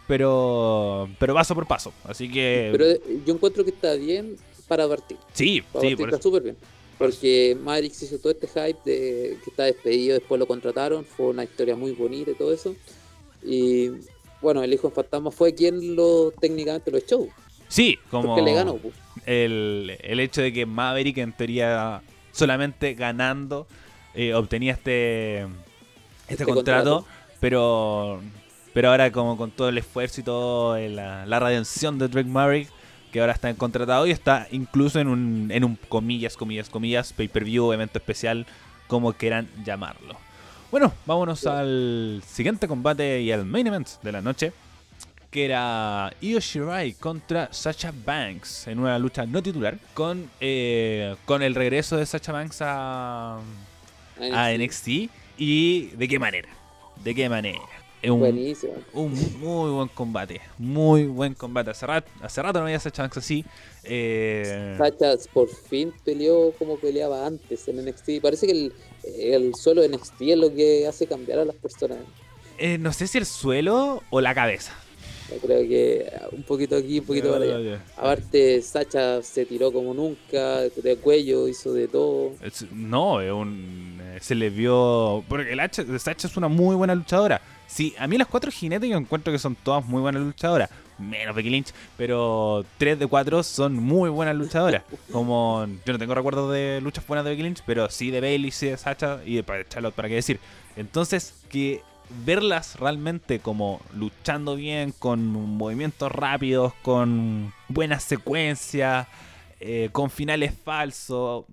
A: pero pero paso por paso. Así que.
B: Pero eh, yo encuentro que está bien para partir.
A: Sí, sí,
B: está súper bien. Porque Mavericks hizo todo este hype de que está despedido, después lo contrataron, fue una historia muy bonita y todo eso. Y bueno, el hijo fantasma fue quien lo técnicamente lo echó.
A: Sí, como le ganó, el, el, hecho de que Maverick en teoría solamente ganando eh, obtenía este, este, este contrato, pero pero ahora como con todo el esfuerzo y todo la, la redención de Drake Maverick que ahora está en contratado y está incluso en un, en un comillas, comillas, comillas, pay-per-view, evento especial, como quieran llamarlo. Bueno, vámonos al siguiente combate y al main event de la noche que era Io Shirai contra Sacha Banks en una lucha no titular con, eh, con el regreso de Sacha Banks a, a NXT. Y de qué manera. De qué manera. Un,
B: Buenísimo.
A: Un muy buen combate. Muy buen combate. Hace rato, hace rato no había Sacha Banks así.
B: Eh... Por fin peleó como peleaba antes en NXT. Parece que el, el suelo de NXT es lo que hace cambiar a las personas.
A: Eh, no sé si el suelo o la cabeza.
B: Yo creo que un poquito aquí, un poquito para allá. Aparte, Sacha se tiró como nunca, de cuello, hizo de todo.
A: no, un, eh, se le vio. Porque el H, Sacha es una muy buena luchadora. Sí, a mí las cuatro jinetes yo encuentro que son todas muy buenas luchadoras. Menos Becky Lynch, pero tres de cuatro son muy buenas luchadoras. <laughs> Como yo no tengo recuerdos de luchas buenas de Becky Lynch, pero sí de Bailey, sí de Sacha y de Charlotte, para qué decir. Entonces, que verlas realmente como luchando bien, con movimientos rápidos, con buenas secuencias, eh, con finales falsos,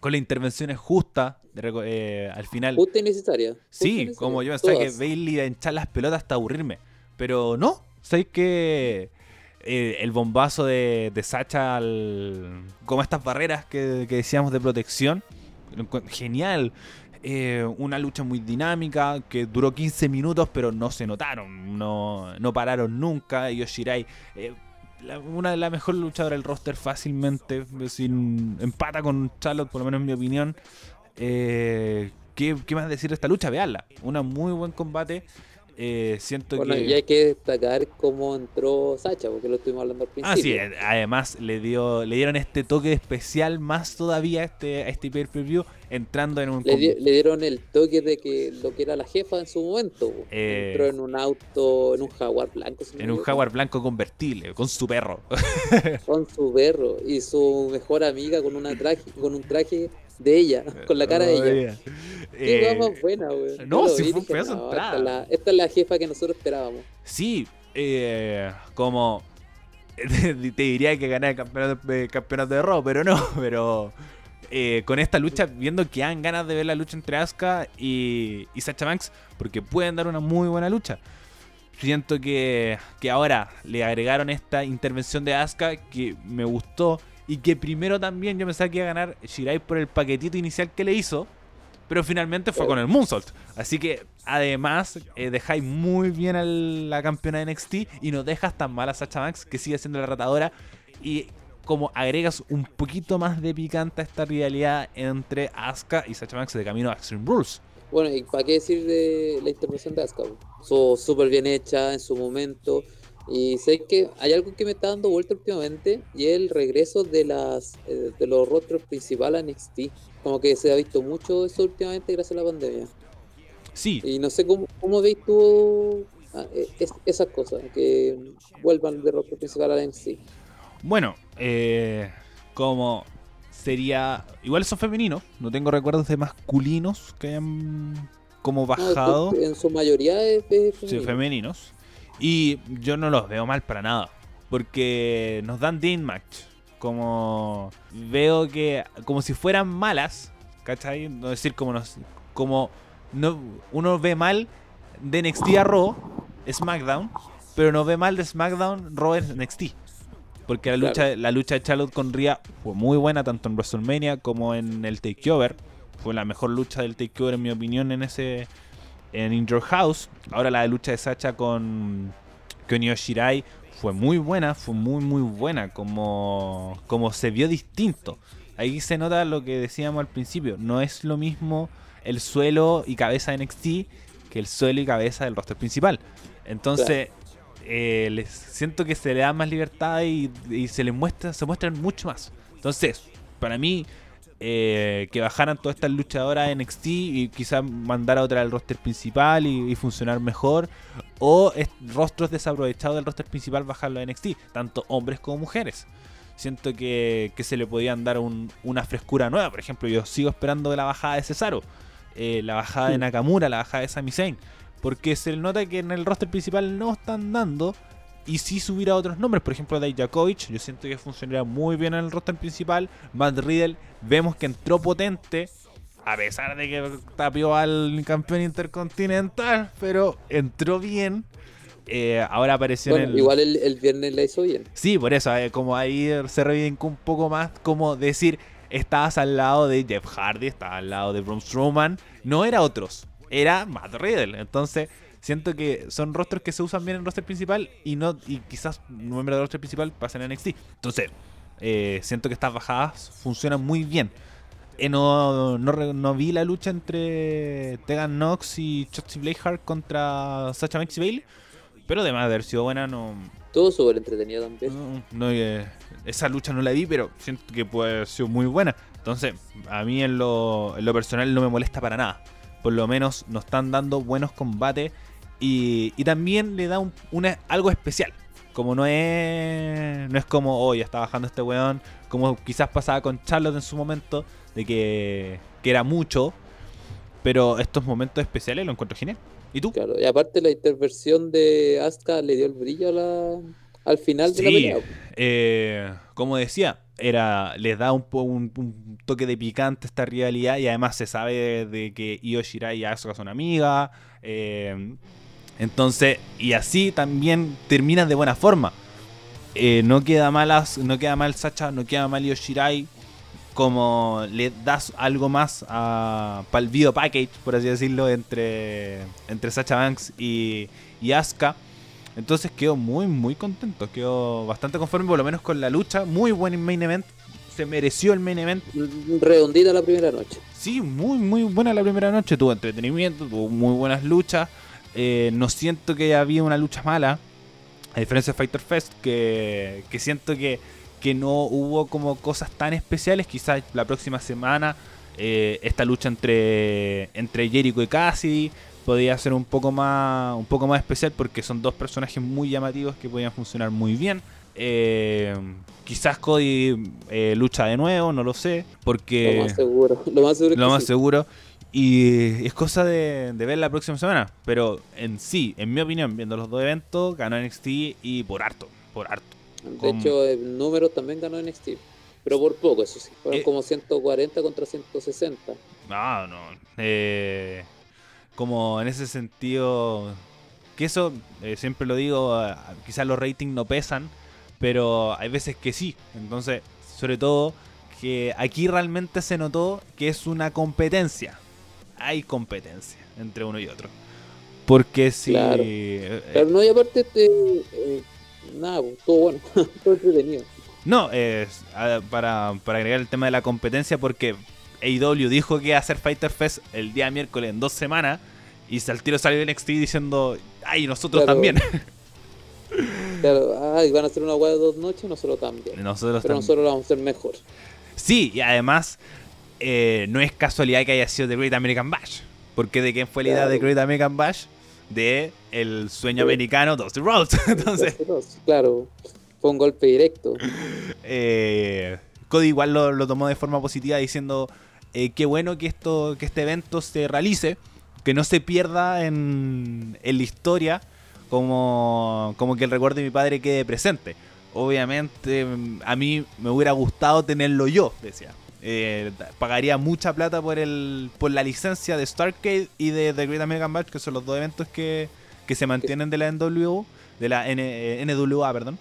A: con las intervenciones justas, eh, al final.
B: Justa y necesaria.
A: Sí, como yo pensaba que Bailey a hinchar las pelotas hasta aburrirme. Pero no, sé que eh, el bombazo de, de Sacha, como estas barreras que, que decíamos de protección, genial. Eh, una lucha muy dinámica que duró 15 minutos, pero no se notaron, no, no pararon nunca. Yoshirai, eh, una de las mejores luchadoras del roster, fácilmente, sin, empata con Charlotte, por lo menos en mi opinión. Eh, ¿qué, ¿qué, más decir de esta lucha? Veanla, una muy buen combate. Eh, siento
B: bueno,
A: que...
B: y hay que destacar cómo entró Sacha, porque lo estuvimos hablando al principio. Ah, sí,
A: además le dio le dieron este toque especial más todavía a este, a este pay per view entrando en un...
B: Le, dieron el toque de que lo que era la jefa en su momento. Eh, entró en un auto, en un jaguar blanco.
A: en un jaguar blanco convertible, con su perro.
B: con su perro y su mejor amiga con, una traje, con un traje de ella, <laughs> con la cara de ella. Qué eh, más buena, güey.
A: No, si fue un pedazo
B: esta, es la, esta es la jefa que nosotros esperábamos.
A: Sí, eh, como <laughs> te diría que ganar el campeonato, de, campeonato de Raw, pero no, <laughs> pero eh, con esta lucha, viendo que han ganas de ver la lucha entre Asuka y, y Sacha Banks, porque pueden dar una muy buena lucha. Siento que, que ahora le agregaron esta intervención de Asuka que me gustó y que primero también yo pensaba que iba a ganar Shirai por el paquetito inicial que le hizo. Pero finalmente fue con el Moonsault. Así que además eh, dejáis muy bien a la campeona de NXT y no dejas tan mal a Sacha Max que sigue siendo la ratadora. Y como agregas un poquito más de picante a esta rivalidad entre Asuka y Sacha Max de camino a Extreme Rules.
B: Bueno, y para qué decir de la intervención de Asuka. Súper bien hecha en su momento. Y sé que hay algo que me está dando vuelta últimamente y es el regreso de las eh, de los rostros principales a NXT. Como que se ha visto mucho eso últimamente gracias a la pandemia.
A: Sí.
B: Y no sé cómo, cómo veis tú ah, e, esas cosas, que vuelvan de rostro principal a NXT.
A: Bueno, eh, como sería. Igual son femeninos, no tengo recuerdos de masculinos que hayan como bajado.
B: en su mayoría es,
A: Sí, femeninos. Y yo no los veo mal para nada. Porque nos dan Dean match. Como veo que. Como si fueran malas. ¿Cachai? No decir como nos. Como no, uno ve mal de NXT a Raw, SmackDown. Pero no ve mal de SmackDown, Raw en NXT. Porque la lucha, la lucha de Charlotte con Rhea fue muy buena, tanto en WrestleMania como en el Takeover. Fue la mejor lucha del Takeover, en mi opinión, en ese. En In Your House. Ahora la lucha de Sacha con. Con Shirai fue muy buena, fue muy, muy buena. Como, como se vio distinto. Ahí se nota lo que decíamos al principio. No es lo mismo el suelo y cabeza de NXT que el suelo y cabeza del roster principal. Entonces, eh, les siento que se le da más libertad y, se les muestra, se muestran mucho más. Entonces, para mí, eh, que bajaran todas estas luchadoras en NXT y quizás mandar a otra al roster principal y, funcionar mejor. O rostros desaprovechados del roster principal bajarlo a NXT, tanto hombres como mujeres. Siento que, se le podían dar una frescura nueva. Por ejemplo, yo sigo esperando la bajada de Cesaro, eh, la bajada de Nakamura, la bajada de Sami Zayn. Porque se nota que en el roster principal no están dando. Y si subir a otros nombres, por ejemplo, Dijakovic, yo siento que funcionaría muy bien en el roster principal. Matt Riddle, vemos que entró potente, a pesar de que tapió al campeón intercontinental, pero entró bien. Eh, ahora apareció en el.
B: Igual el, viernes la hizo bien.
A: Sí, por eso, eh, como ahí se revincó un poco más, como decir, estabas al lado de Jeff Hardy, estabas al lado de Braun Strowman, no era otros era Matt Riddle. Entonces, siento que son rostros que se usan bien en roster principal y no y quizás miembros del roster principal pasen en NXT. Entonces, eh, siento que estas bajadas funcionan muy bien. Eh, no, no, vi la lucha entre Tegan Knox y Shotzi Blackheart contra Sacha y Bailey, pero además de haber sido buena, no.
B: Todo súper entretenido también.
A: No, eh, esa lucha no la vi, pero siento que puede haber sido muy buena. Entonces, a mí en lo, en lo personal no me molesta para nada por lo menos nos están dando buenos combates y, también le da un, algo especial. Como no es, no es como, hoy oh, está bajando este weón, como quizás pasaba con Charlotte en su momento, de que, era mucho, pero estos momentos especiales lo encuentro genial. ¿Y tú?
B: Claro, y aparte la intervención de Asuka le dio el brillo a la, al final de la pelea.
A: Eh, como decía, era les da un, un, toque de picante esta rivalidad y además se sabe de, que Io Shirai y Asuka son amigas. Eh, entonces, y así también terminan de buena forma. Eh, no queda malas, no queda mal Sacha, no queda mal Io Shirai. Como le das algo más para el video package, por así decirlo, entre, entre Sacha Banks y, y Asuka entonces quedo muy, muy contento. Quedo bastante conforme, por lo menos con la lucha. Muy buen main event. Se mereció el main event.
B: Redondita la primera noche.
A: Sí, muy, muy buena la primera noche. Tuvo entretenimiento, tuvo muy buenas luchas. Eh, no siento que había una lucha mala. A diferencia de Fighter Fest, que, que siento que, que no hubo como cosas tan especiales. Quizás la próxima semana eh, esta lucha entre, entre Jericho y Cassidy podía ser un poco más un poco más especial porque son dos personajes muy llamativos que podían funcionar muy bien. Eh, quizás Cody eh, lucha de nuevo, no lo sé, porque
B: lo más seguro, <laughs> lo más seguro,
A: lo más seguro y es cosa de, ver la próxima semana, pero en sí, en mi opinión, viendo los dos eventos, ganó NXT y por harto, por harto.
B: De hecho, el número también ganó NXT. Pero por poco, eso sí. Fueron eh, como 140 contra 160.
A: No, no. Eh, como en ese sentido, que eso eh, siempre lo digo, quizás los ratings no pesan, pero hay veces que sí. Entonces, sobre todo, que aquí realmente se notó que es una competencia. Hay competencia entre uno y otro. Porque si...
B: Claro. Eh, pero no, y aparte, eh, nada, pues, todo bueno, <laughs> todo entretenido.
A: No, para, para agregar el tema de la competencia, porque AEW dijo que iba a hacer Fighter Fest el día miércoles en dos semanas. Y al tiro salió NXT diciendo, ay, nosotros también. <laughs>
B: Claro, ay, van a hacer una hueá de dos noches, nosotros también.
A: Nosotros
B: Pero nosotros lo vamos a hacer mejor.
A: Sí, y además, eh, no es casualidad que haya sido The Great American Bash. Porque de quién fue la idea de Great American Bash? De el sueño americano Dusty Rhodes. <laughs> Entonces,
B: claro, fue un golpe directo. <laughs>
A: Eh, Cody igual lo, lo tomó de forma positiva diciendo eh, qué bueno que, esto, que este evento se realice, que no se pierda en, en la historia como, como que el recuerdo de mi padre quede presente. Obviamente mm, a mí me hubiera gustado tenerlo yo, decía. Eh, pagaría mucha plata por el por la licencia de Starcade y de The Great American Bash, que son los dos eventos que, que se mantienen de la NWO, de la N, eh, NWA, perdón.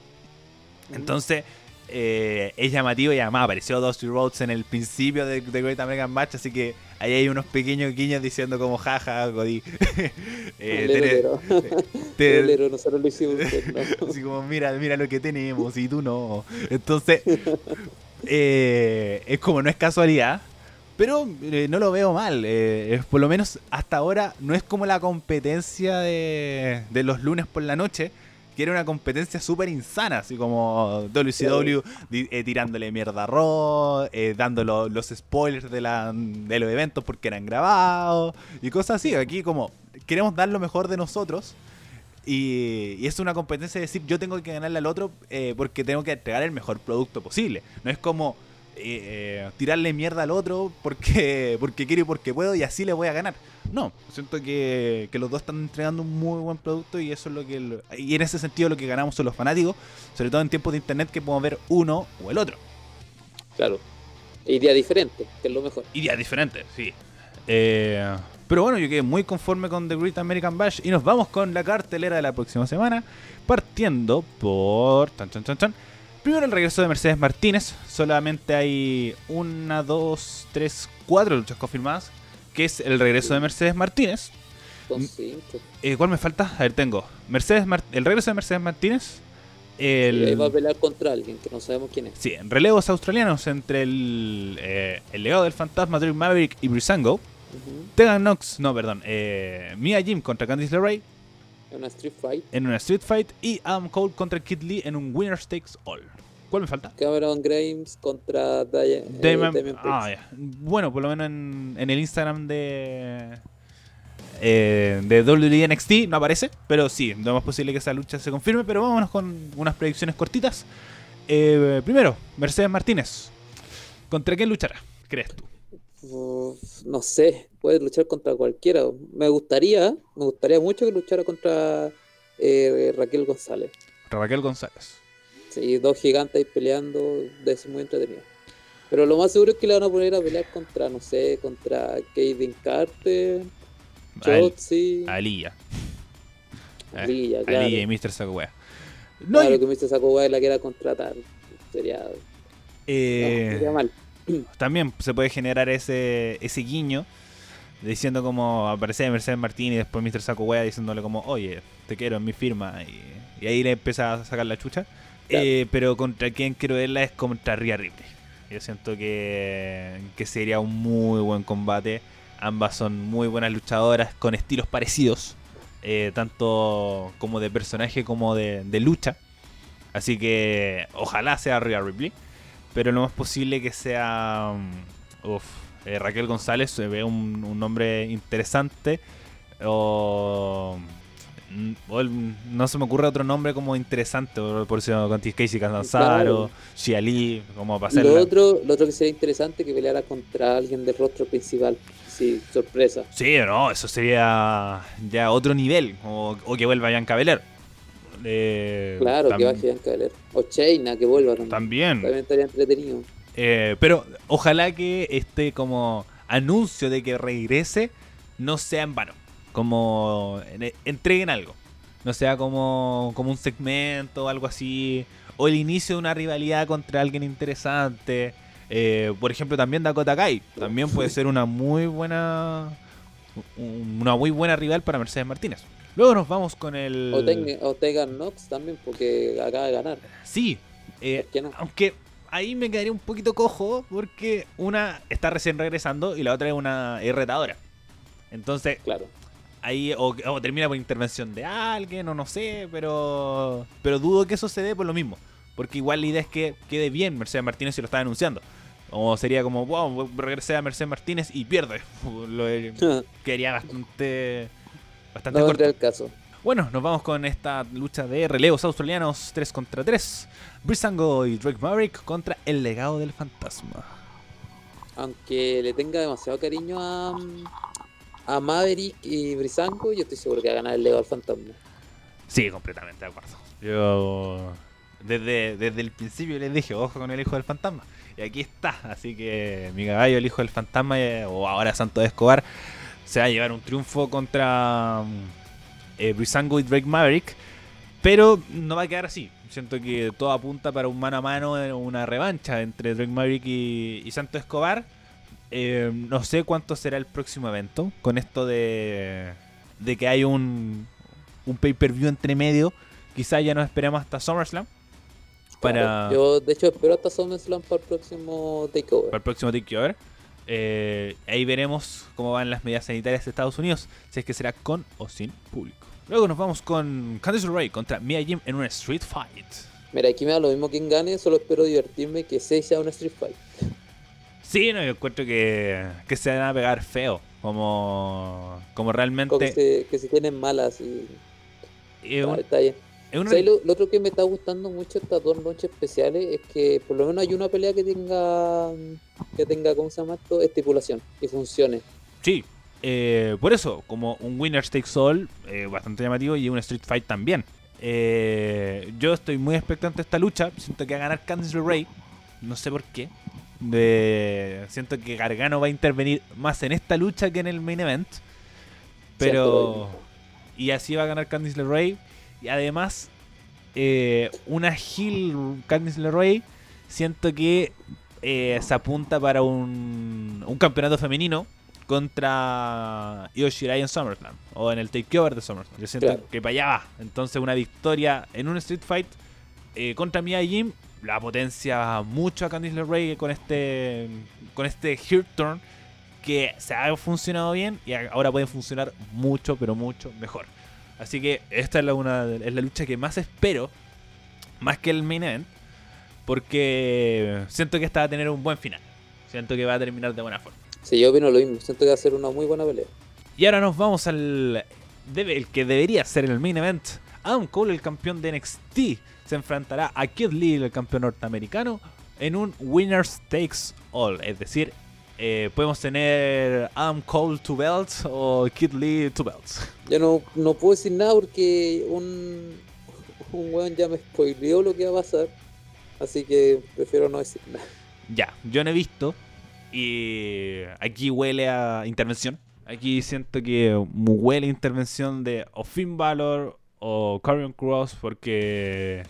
A: Entonces, eh, es llamativo y además apareció Dusty Rhodes en el principio de The Great American Match, así que ahí hay unos pequeños guiños diciendo como jaja, Cody. <laughs>
B: eh, <laughs> nosotros lo hicimos. <laughs>
A: Así como, mira, mira lo que tenemos y tú no. Entonces, eh, es como no es casualidad. Pero eh, no lo veo mal. Eh, por lo menos hasta ahora no es como la competencia de, de los lunes por la noche que era una competencia súper insana, así como WCW tirándole mierda a Raw, dando lo, los spoilers de, la, de los eventos porque eran grabados y cosas así. Aquí como queremos dar lo mejor de nosotros y, y es una competencia de decir yo tengo que ganarle al otro eh, porque tengo que entregar el mejor producto posible. No es como eh, tirarle mierda al otro porque, <laughs> porque quiero y porque puedo y así le voy a ganar. No, siento que, que, los dos están entregando un muy buen producto y eso es lo que. Y en ese sentido lo que ganamos son los fanáticos, sobre todo en tiempos de internet que podemos ver uno o el otro.
B: Claro. Idea diferente, que es lo mejor.
A: Idea diferente, sí. Eh, pero bueno, yo quedé muy conforme con The Great American Bash y nos vamos con la cartelera de la próxima semana, partiendo por. Chan, chan Primero el regreso de Mercedes Martínez. Solamente hay una, dos, tres, cuatro luchas confirmadas. Que es el regreso de Mercedes Martínez. Eh, ¿Cuál me falta? A ver, tengo. Mercedes el regreso de Mercedes Martínez.
B: El... Sí, va a pelear contra alguien que no sabemos quién es.
A: Sí, en relevos australianos entre el, eh, el legado del fantasma Drew Maverick y Brisango. -huh. Tegan Knox, no, perdón. Eh, Mia Jim contra Candice LeRae.
B: En una Street Fight.
A: En una Street Fight. Y Adam Cole contra Kid Lee en un Winner Takes All. ¿Cuál me falta?
B: Cameron Grimes contra
A: eh, ah, yeah. Bueno, por lo menos en, en el Instagram de. Eh, de WWE NXT no aparece, pero sí, no es posible que esa lucha se confirme. Pero vámonos con unas predicciones cortitas. Eh, primero, Mercedes Martínez. ¿Contra quién luchará? ¿Crees tú?
B: No sé, puede luchar contra cualquiera. Me gustaría, me gustaría mucho que luchara contra eh, Raquel González.
A: Raquel González.
B: Sí, dos gigantes ahí peleando, de ser muy entretenido. Pero lo más seguro es que le van a poner a pelear contra, no sé, contra Kaden Carter, Chotzi.
A: Aliyah,
B: claro. <laughs>
A: Aliyah y Mr. Saco
B: No, claro, y... que Mr. Es la quiera contratar. Sería.
A: Eh...
B: No, sería mal. <clears throat>
A: También se puede generar ese, ese guiño diciendo como aparece Mercedes Martín y después Mr. Saco Wea diciéndole como, oye, te quiero en mi firma. Y, y ahí le empieza a sacar la chucha. Claro. Eh, pero contra quien quiero verla es contra Rhea Ripley. Yo siento que, que sería un muy buen combate. Ambas son muy buenas luchadoras con estilos parecidos. Eh, tanto como de personaje como de, de, lucha. Así que ojalá sea Rhea Ripley. Pero lo más posible que sea... Uf, eh, Raquel González se ve un, un, nombre interesante. O, o el, no se me ocurre otro nombre como interesante. Por eso con Casey Canzaro, claro. Xia Li, como hacer.
B: Lo otro, lo otro que sería interesante que peleara contra alguien del rostro principal. Sí, sorpresa.
A: Sí, no, eso sería ya otro nivel. O, o que vuelva Bianca Belair.
B: Eh, claro, que baje Belair. O Chaina, que vuelva también.
A: También.
B: También estaría entretenido.
A: Eh, pero ojalá que este como anuncio de que regrese no sea en vano. Como entreguen algo. No sea como, como un segmento o algo así. O el inicio de una rivalidad contra alguien interesante. Eh, por ejemplo, también Dakota Kai. También puede ser una muy buena. Una muy buena rival para Mercedes Martínez. Luego nos vamos con el.
B: O Tegan Knox también, porque acaba de ganar.
A: Sí. Eh, no? Aunque ahí me quedaría un poquito cojo porque una está recién regresando y la otra es una es retadora. Entonces,
B: claro.
A: Ahí o, o, termina por intervención de alguien o no sé, pero pero dudo que eso se dé por lo mismo, porque igual la idea es que quede bien Mercedes Martínez si lo está anunciando. O sería como, wow, regresé a Mercedes Martínez y pierde. <laughs> Lo <laughs> quedaría bastante bastante
B: no
A: corto.
B: el caso.
A: Bueno, nos vamos con esta lucha de relevos australianos 3 contra 3. Brisango y Drake Maverick contra el legado del fantasma.
B: Aunque le tenga demasiado cariño a, a Maverick y Brisango, yo estoy seguro que va a ganar el legado del fantasma.
A: Sí, completamente de acuerdo. Yo desde, desde el principio les dije, ojo con el hijo del fantasma. Y aquí está. Así que mi caballo, el hijo del fantasma, eh, o ahora Santo de Escobar, se va a llevar un triunfo contra eh, Brisango y Drake Maverick. Pero no va a quedar así. Siento que todo apunta para un mano a mano, eh, una revancha entre Drake Maverick y, Santo Escobar. Eh, no sé cuánto será el próximo evento. Con esto de, de que hay un, un pay-per-view entre medio. Quizás ya nos esperemos hasta SummerSlam.
B: Para... Yo, de hecho, espero hasta SummerSlam para el próximo Takeover.
A: Para el próximo Takeover. Eh, ahí veremos cómo van las medidas sanitarias de Estados Unidos, si es que será con o sin público. Luego nos vamos con Candice LeRae contra Mia Jim en un Street Fight.
B: Mira, aquí me da lo mismo quien gane, solo espero divertirme que se sea un Street Fight.
A: Sí, no, yo encuentro que, que se van a pegar feo, como, como realmente...
B: que, se, tienen malas y... bien. Lo, otro que me está gustando mucho estas dos noches especiales es que por lo menos hay una pelea que tenga, que tenga, ¿cómo se llama esto? Estipulación y funcione.
A: Sí, eh, por eso, como un Winner Takes All, eh, bastante llamativo, y un Street Fight también. Eh, yo estoy muy expectante de esta lucha. Siento que va a ganar Candice LeRae. No sé por qué. siento que Gargano va a intervenir más en esta lucha que en el main event. Pero. Y así va a ganar Candice LeRae. Y además, eh, una Hill Candice LeRae, siento que eh, se apunta para un, un campeonato femenino contra Io Shirai en SummerSlam o en el takeover de SummerSlam. Yo siento que para allá va. Entonces, una victoria en un Street Fight eh, contra Mia Jim la potencia mucho a Candice LeRae con este con este heel turn que se ha funcionado bien y ahora puede funcionar mucho, pero mucho mejor. Así que esta es la, una, es la lucha que más espero, más que el main event, porque siento que esta va a tener un buen final. Siento que va a terminar de buena forma.
B: Sí, yo opino lo mismo. Siento que va a ser una muy buena pelea.
A: Y ahora nos vamos al el que debería ser el main event. Adam Cole, el campeón de NXT, se enfrentará a Kid Lee, el campeón norteamericano, en un Winners Takes All. Es decir, eh, podemos tener Adam Cole two belts o Kid Lee two belts.
B: Ya no, no puedo decir nada porque un, un weón ya me spoileó lo que va a pasar. Así que prefiero no decir nada.
A: Ya, yo no he visto. Y aquí huele a intervención. Aquí siento que huele a intervención de o Finn Balor o Carrion Cross porque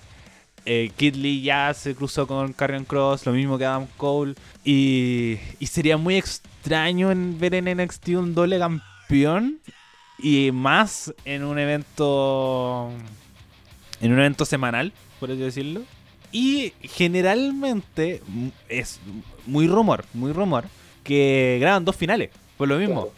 A: eh, Kid Lee ya se cruzó con Carrion Cross, lo mismo que Adam Cole. Y, sería muy extraño en ver en NXT un doble campeón. Y más en un evento. En un evento semanal, por así decirlo. Y generalmente es muy rumor, muy rumor, que graban dos finales. Por lo mismo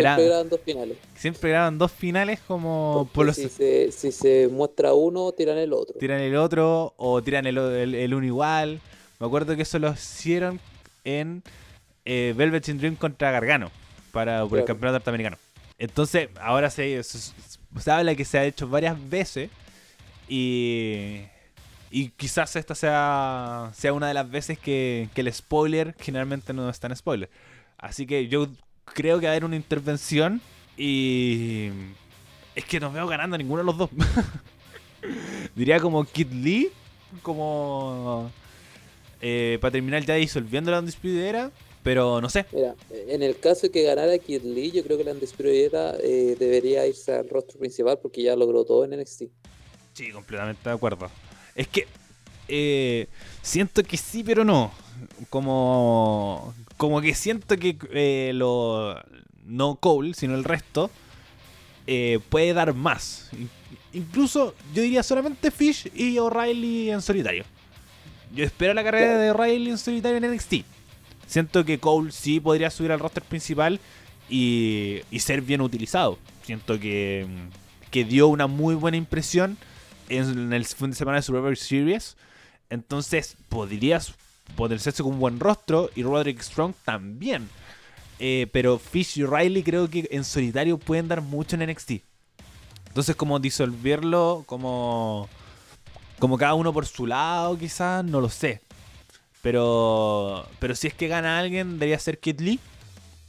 B: siempre graban dos finales.
A: Siempre graban dos finales como... Por
B: si, se, muestra uno, tiran el otro.
A: Tiran el otro o tiran el, el, uno igual. Me acuerdo que eso lo hicieron en eh, Velvet in Dream contra Gargano para, por el campeonato norteamericano. Entonces, ahora se, se, habla que se ha hecho varias veces y, y quizás esta sea, sea una de las veces que, que el spoiler generalmente no está en spoiler. Así que yo creo que va a haber una intervención y es que no veo ganando a ninguno de los dos. <laughs> Diría como Kid Lee, como eh, para terminar ya disolviendo la Undisputed pero no sé.
B: Mira, en el caso de que ganara Kid Lee, yo creo que la Undisputed eh, debería irse al rostro principal porque ya logró todo en NXT.
A: Sí, completamente de acuerdo. Es que eh, siento que sí, pero no. Como como que siento que eh, lo, no Cole, sino el resto, eh, puede dar más. Incluso yo diría solamente Fish y O'Reilly en solitario. Yo espero la carrera de O'Reilly en solitario en NXT. Siento que Cole sí podría subir al roster principal y, y ser bien utilizado. Siento que, que dio una muy buena impresión en el fin de semana de Survivor Series. Entonces podrías potenciarse con un buen rostro y Roderick Strong también. Eh, pero Fish y Riley creo que en solitario pueden dar mucho en NXT. Entonces, como disolverlo, como, como cada uno por su lado, quizás, no lo sé. Pero, pero si es que gana alguien, debería ser Kid Lee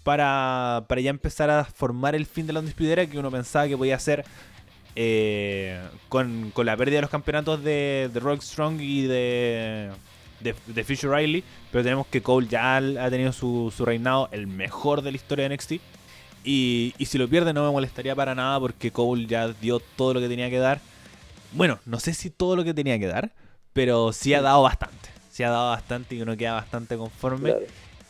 A: para, para ya empezar a formar el fin de la Undisputed que uno pensaba que podía ser eh, con, con, la pérdida de los campeonatos de, de Strong y de, de, de, Fisher Riley. Pero tenemos que Cole ya ha tenido su, su reinado, el mejor de la historia de NXT. Y, y, si lo pierde no me molestaría para nada porque Cole ya dio todo lo que tenía que dar. Bueno, no sé si todo lo que tenía que dar, pero sí ha dado bastante. Sí ha dado bastante y uno queda bastante conforme. Claro.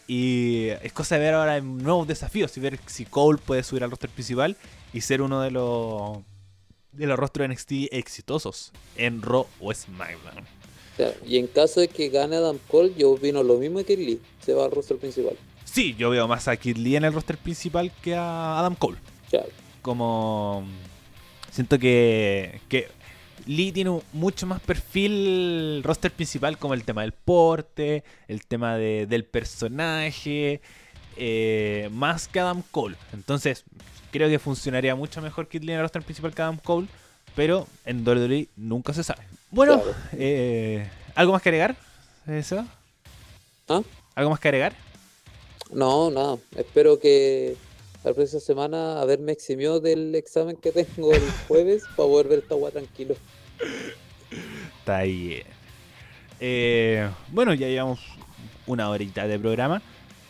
A: Y es cosa de ver ahora nuevos desafíos y ver si Cole puede subir al roster principal y ser uno de los de los rostros NXT exitosos en Raw o SmackDown.
B: Y en caso de que gane Adam Cole, yo opino lo mismo que Lee, se va al roster principal.
A: Sí, yo veo más a Kid Lee en el roster principal que a Adam Cole.
B: Claro.
A: Como siento que, que Lee tiene mucho más perfil roster principal como el tema del porte, el tema de, del personaje, eh, más que Adam Cole. Entonces, creo que funcionaría mucho mejor Kid Lee en el roster principal que Adam Cole, pero en WWE nunca se sabe. Bueno,
B: Claro.
A: eh, ¿algo más que agregar? ¿Eso?
B: ¿Ah?
A: ¿Algo más que agregar?
B: No, nada. Espero que la próxima semana haberme eximido del examen que tengo el <laughs> jueves para poder ver esta agua tranquilo.
A: Está bien. Eh, bueno, ya llevamos una horita de programa.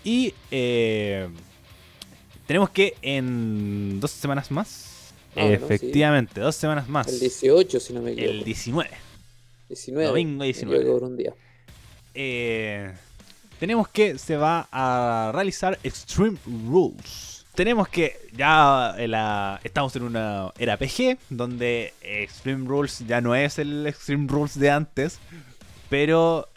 A: Y eh, tenemos que en dos semanas más.
B: Ah, ¿no?
A: efectivamente, dos semanas más.
B: El 18, si no me equivoco.
A: El 19.
B: 19.
A: domingo
B: me
A: 19.
B: equivoco por un día.
A: eh, tenemos que se va a realizar Extreme Rules. Tenemos que ya la- estamos en una era PG donde Extreme Rules ya no es el Extreme Rules de antes, pero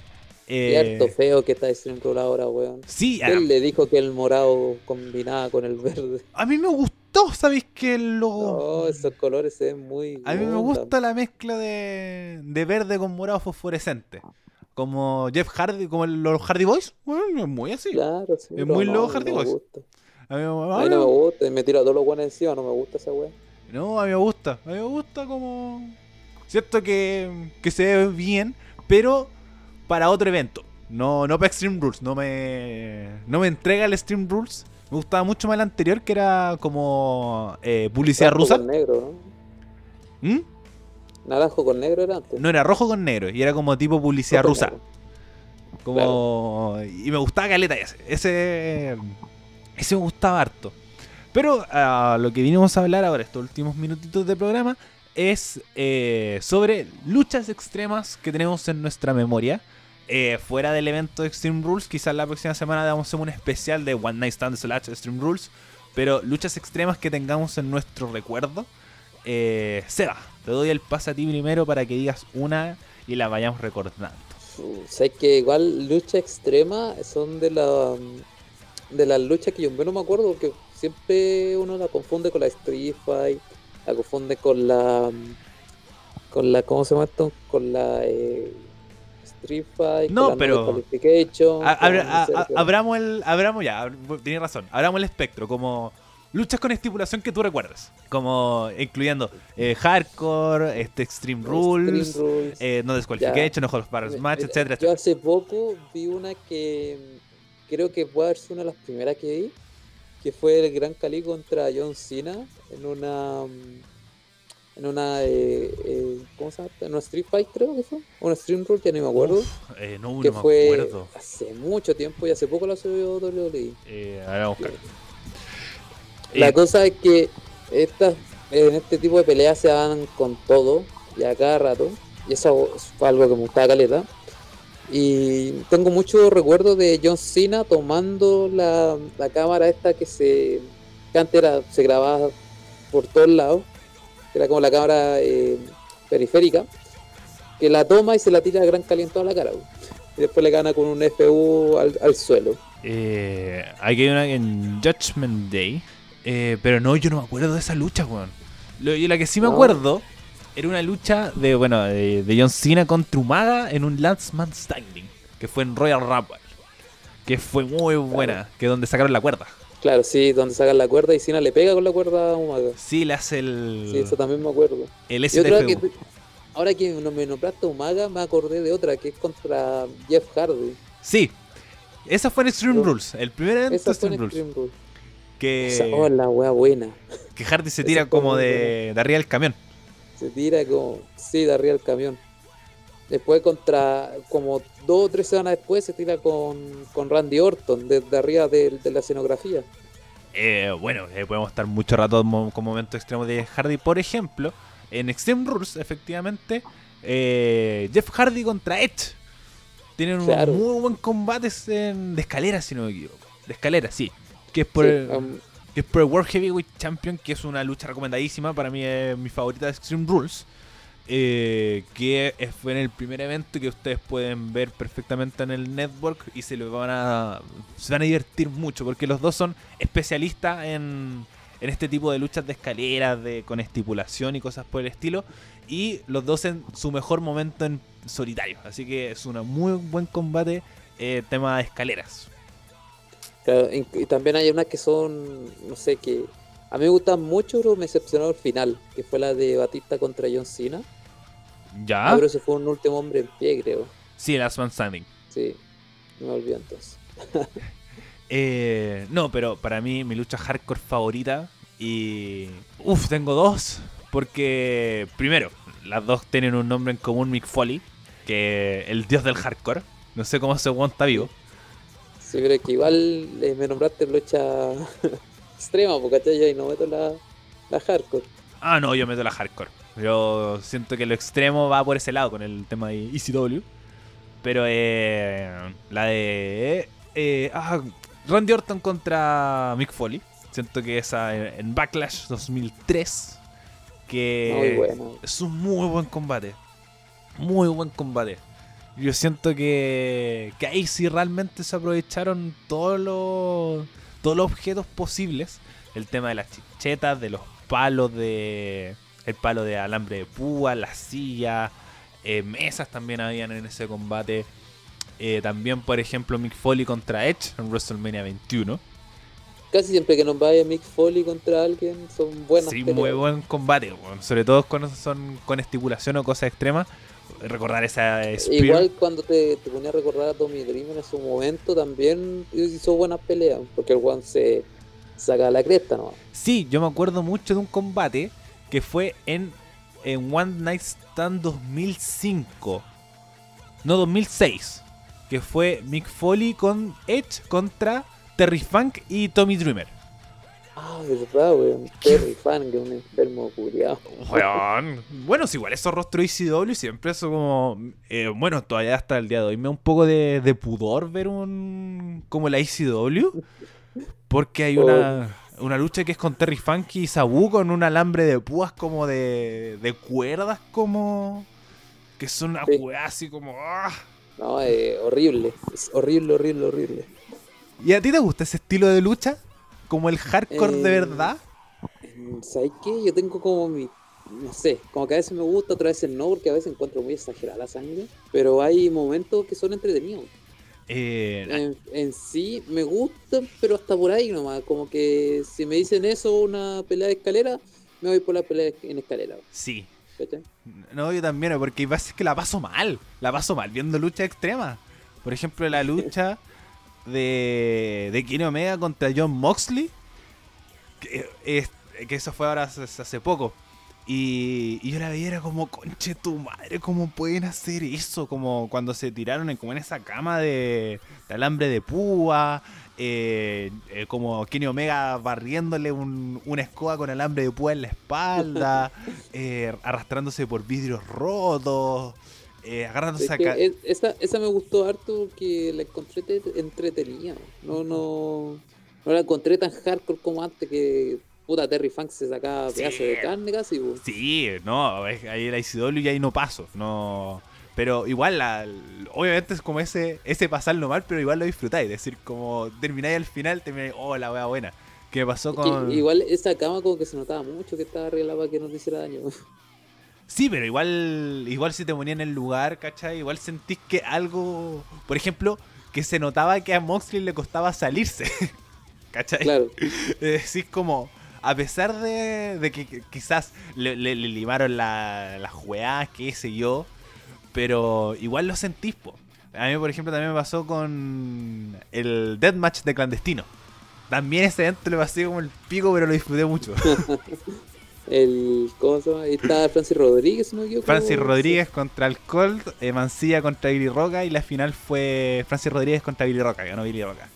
A: eh,
B: harto feo que está Extreme Rule ahora, weón.
A: sí,
B: Él le dijo que el morado combinaba con el verde.
A: a mí me gustó, sabéis que lo
B: No, esos colores se ven muy.
A: a mí me gusta la mezcla de, de verde con morado fosforescente. Como Jeff Hardy, como el- los Hardy Boys, bueno, es muy así.
B: Claro, sí.
A: Es muy
B: no, no
A: Hardy Boys. A mí,
B: A
A: a
B: mí no me gusta, y me tira todos los guanes encima, no me gusta esa weá.
A: No, a mí me gusta. A mí me gusta como. Cierto que, que se ve bien, pero para otro evento. No, no para Extreme Rules. No me, no me entrega el Extreme Rules. Me gustaba mucho más el anterior, que era como eh, publicidad
B: Naranjo
A: rusa.
B: con negro, ¿no?
A: ¿Mm?
B: Naranjo con negro era antes.
A: No era rojo con negro, y era como tipo publicidad
B: Rojo
A: rusa.
B: negro.
A: Como... Y me gustaba Caleta ese. Ese, ese me gustaba harto. Pero lo que vinimos a hablar ahora, estos últimos minutitos de programa, es eh, sobre luchas extremas que tenemos en nuestra memoria. Eh, fuera del evento de Extreme Rules, quizás la próxima semana damos un especial de One Night Stand slash Extreme Rules. Pero luchas extremas que tengamos en nuestro recuerdo. Eh, Seba, te doy el pase a ti primero para que digas una y la vayamos recordando.
B: Uh, Sé que igual lucha extrema son de la de las luchas que yo no me acuerdo porque siempre uno la confunde con la Street Fight, la confunde con la con la ¿cómo se llama esto? Con la eh, Street
A: No, pero- A- a- a- abramos el. Abramos ya, tienes razón. Abramos el espectro, como luchas con estipulación que tú recuerdas. Como incluyendo eh, Hardcore, este Extreme Rules,
B: Extreme Rules.
A: eh, No Disqualification, No Holds Barrels Match,
B: Mira,
A: etcétera,
B: Yo hace poco vi una que mm, creo que puede haber sido una de las primeras que vi, que fue el Gran Cali contra John Cena en una mm, en una eh, eh, ¿cómo se llama? En una Street Fight creo que fue, una Stream Rule que no me acuerdo,
A: Uf, eh, no,
B: que
A: no me
B: fue
A: acuerdo.
B: hace mucho tiempo y hace poco la subió WWE.
A: Eh, a ver, vamos a buscar.
B: La
A: Eh,
B: cosa es que estas, en este tipo de peleas se van con todo y a cada rato. Y eso fue algo que me gustaba caleta. Y tengo muchos recuerdos de John Cena tomando la, la cámara esta que se que antes era- se grababa por todos lados. Que era como la cámara eh, periférica. Que la toma y se la tira a gran caliente a la cara. güey. Y después le gana con un FU al, al suelo.
A: eh, aquí hay una en Judgment Day. eh, pero no, yo no me acuerdo de esa lucha, weón. Y la que sí me
B: No.
A: acuerdo era una lucha de, bueno, de, de John Cena contra Umaga en un Last Man Standing. Que fue en Royal Rumble. Que fue muy buena. Que donde sacaron la cuerda.
B: Claro, sí, donde sacan la cuerda y Cena le pega con la cuerda a Umaga.
A: Sí, le hace el.
B: Sí, eso también me acuerdo.
A: El STFU.
B: que, ahora que no me nombraste a Umaga, me acordé de otra que es contra Jeff Hardy.
A: Sí. Esa fue en Extreme
B: No.
A: Rules. El primer evento
B: Esa fue en
A: Extreme Rules.
B: Extreme Rules.
A: Que,
B: Esa, oh, la wea buena.
A: que Hardy se tira como de, de arriba del camión.
B: Se tira como, sí, de arriba del camión. Después contra, como dos o tres semanas después, se tira con, con Randy Orton, desde arriba de, de la escenografía.
A: Eh, bueno, eh, podemos estar mucho rato con momentos extremos de Hardy. Por ejemplo, en Extreme Rules, efectivamente, eh, Jeff Hardy contra Edge. Tienen
B: Claro.
A: un muy buen combate en- de escalera, si no me equivoco. De escalera, sí. Que es por,
B: Sí,
A: el,
B: um,
A: que es por el World Heavyweight Champion, que es una lucha recomendadísima. Para mí es mi favorita de Extreme Rules. Eh, que fue en el primer evento que ustedes pueden ver perfectamente en el network y se lo van a se van a divertir mucho porque los dos son especialistas en, en este tipo de luchas de escaleras de con estipulación y cosas por el estilo y los dos en su mejor momento en solitario así que es un muy buen combate eh, tema de escaleras
B: y también hay unas que son, no sé, que a mí me gustan mucho, pero me decepcionó el final, que fue la de Batista contra John Cena.
A: Ya
B: Ah, pero ese fue un último hombre en pie, creo.
A: sí Last Man Standing
B: Sí, no me olvido entonces. <laughs>
A: Eh, no, pero para mí mi lucha hardcore favorita y... Uf, tengo dos. Porque, primero, las dos tienen un nombre en común, Mick Foley, que el dios del hardcore. No sé cómo ese one está vivo.
B: Sí, pero es que igual eh, me nombraste lucha <laughs> extrema, porque. Yo ahí no meto la, la hardcore.
A: Ah, no, yo meto la hardcore. Yo siento que lo extremo va por ese lado con el tema de ECW. Pero eh, la de... eh, ah, Randy Orton contra Mick Foley. Siento que esa en en Backlash 2003. Que
B: Muy bueno.
A: es un muy buen combate. Muy buen combate. Yo siento que, que ahí sí realmente se aprovecharon todos los, todos los objetos posibles. El tema de las chichetas, de los palos de. El palo de alambre de púa, las sillas, eh, mesas también habían en ese combate. Eh, también, por ejemplo, Mick Foley contra Edge en WrestleMania 21.
B: Casi siempre que nos vaya Mick Foley contra alguien son buenas
A: Sí,
B: peleas.
A: muy buen combate, sobre todo cuando son con estipulación o cosas extremas. Recordar esa Spear.
B: Igual cuando te, te ponía a recordar a Tommy Dreamer en su momento también hizo buenas peleas, porque el one se saca la cresta, ¿no?
A: Sí, yo me acuerdo mucho de un combate que fue en, en One Night Stand 2005. No, 2006. Que fue Mick Foley con Edge contra Terry Funk y Tommy Dreamer.
B: Ah, verdad, weón. Terry es un enfermo culiado.
A: Weón. Bueno, es igual esos rostros ICW siempre eso como... eh, bueno, todavía hasta el día de hoy me da un poco de, de pudor ver un... como la ICW. Porque hay una, una lucha que es con Terry Funk y Sabu con un alambre de púas como de, de cuerdas como... Que son una
B: Sí.
A: así como... ¡ah!
B: No, eh, horrible. Es horrible, horrible, horrible.
A: ¿Y a ti te gusta ese estilo de lucha? Como el hardcore de
B: Eh,
A: verdad.
B: ¿Sabes qué? Yo tengo como mi. No sé, como que a veces me gusta, otras veces no, porque a veces encuentro muy exagerada la sangre. Pero hay momentos que son entretenidos.
A: Eh,
B: En, en sí me gustan, pero hasta por ahí nomás. Como que si me dicen eso, una pelea de escalera, me voy por la pelea en escalera.
A: sí,
B: ¿cachai?
A: No, yo también, porque hay veces que la paso mal. La paso mal viendo luchas extremas. Por ejemplo, la lucha <laughs> de, de Kenny Omega contra John Moxley. Que, es- que eso fue ahora hace, hace poco. Y, y yo la veía era como, conche tu madre, ¿cómo pueden hacer eso? Como cuando se tiraron en, como en esa cama de, de alambre de púa. eh, eh, como Kenny Omega barriéndole un- una escoba con alambre de púa en la espalda. <laughs> eh, arrastrándose por vidrios rotos. agarrándose
B: Es que es- esa, esa me gustó harto porque la encontré te- entretenida. No, no, no la encontré tan hardcore como antes que puta Terry Funk se sacaba
A: Sí.
B: pedazos de carne casi. po.
A: Sí, no, es- ahí la ICW y ahí no paso. No. Pero igual, la, obviamente es como ese ese pasarlo mal, pero igual lo disfrutáis. Es decir, como termináis al final, termináis, oh, la wea buena. ¿Qué pasó
B: Es
A: con.?
B: igual esa cama como que se notaba mucho que estaba arreglada para que no te hiciera daño.
A: Sí, pero igual, igual si te ponía en el lugar, ¿cachai? Igual sentís que algo. Por ejemplo, que se notaba que a Moxley le costaba salirse. <laughs> ¿cachai?
B: Claro. <laughs>
A: Decís como, a pesar de, de que quizás le, le, le limaron la- las juegas, qué sé yo, pero igual lo sentís, po. A mí, por ejemplo, también me pasó con el Deathmatch de Clandestino. También ese evento le pasé como el pico, pero lo disfruté mucho. <laughs>
B: El, ¿Cómo se llama? Está Francis Rodríguez, no equivoco.
A: Francis Rodríguez contra el Colt, eh, Mancilla contra Billy Roca y la final fue Francis Rodríguez contra Billy Roca, ganó Billy Roca.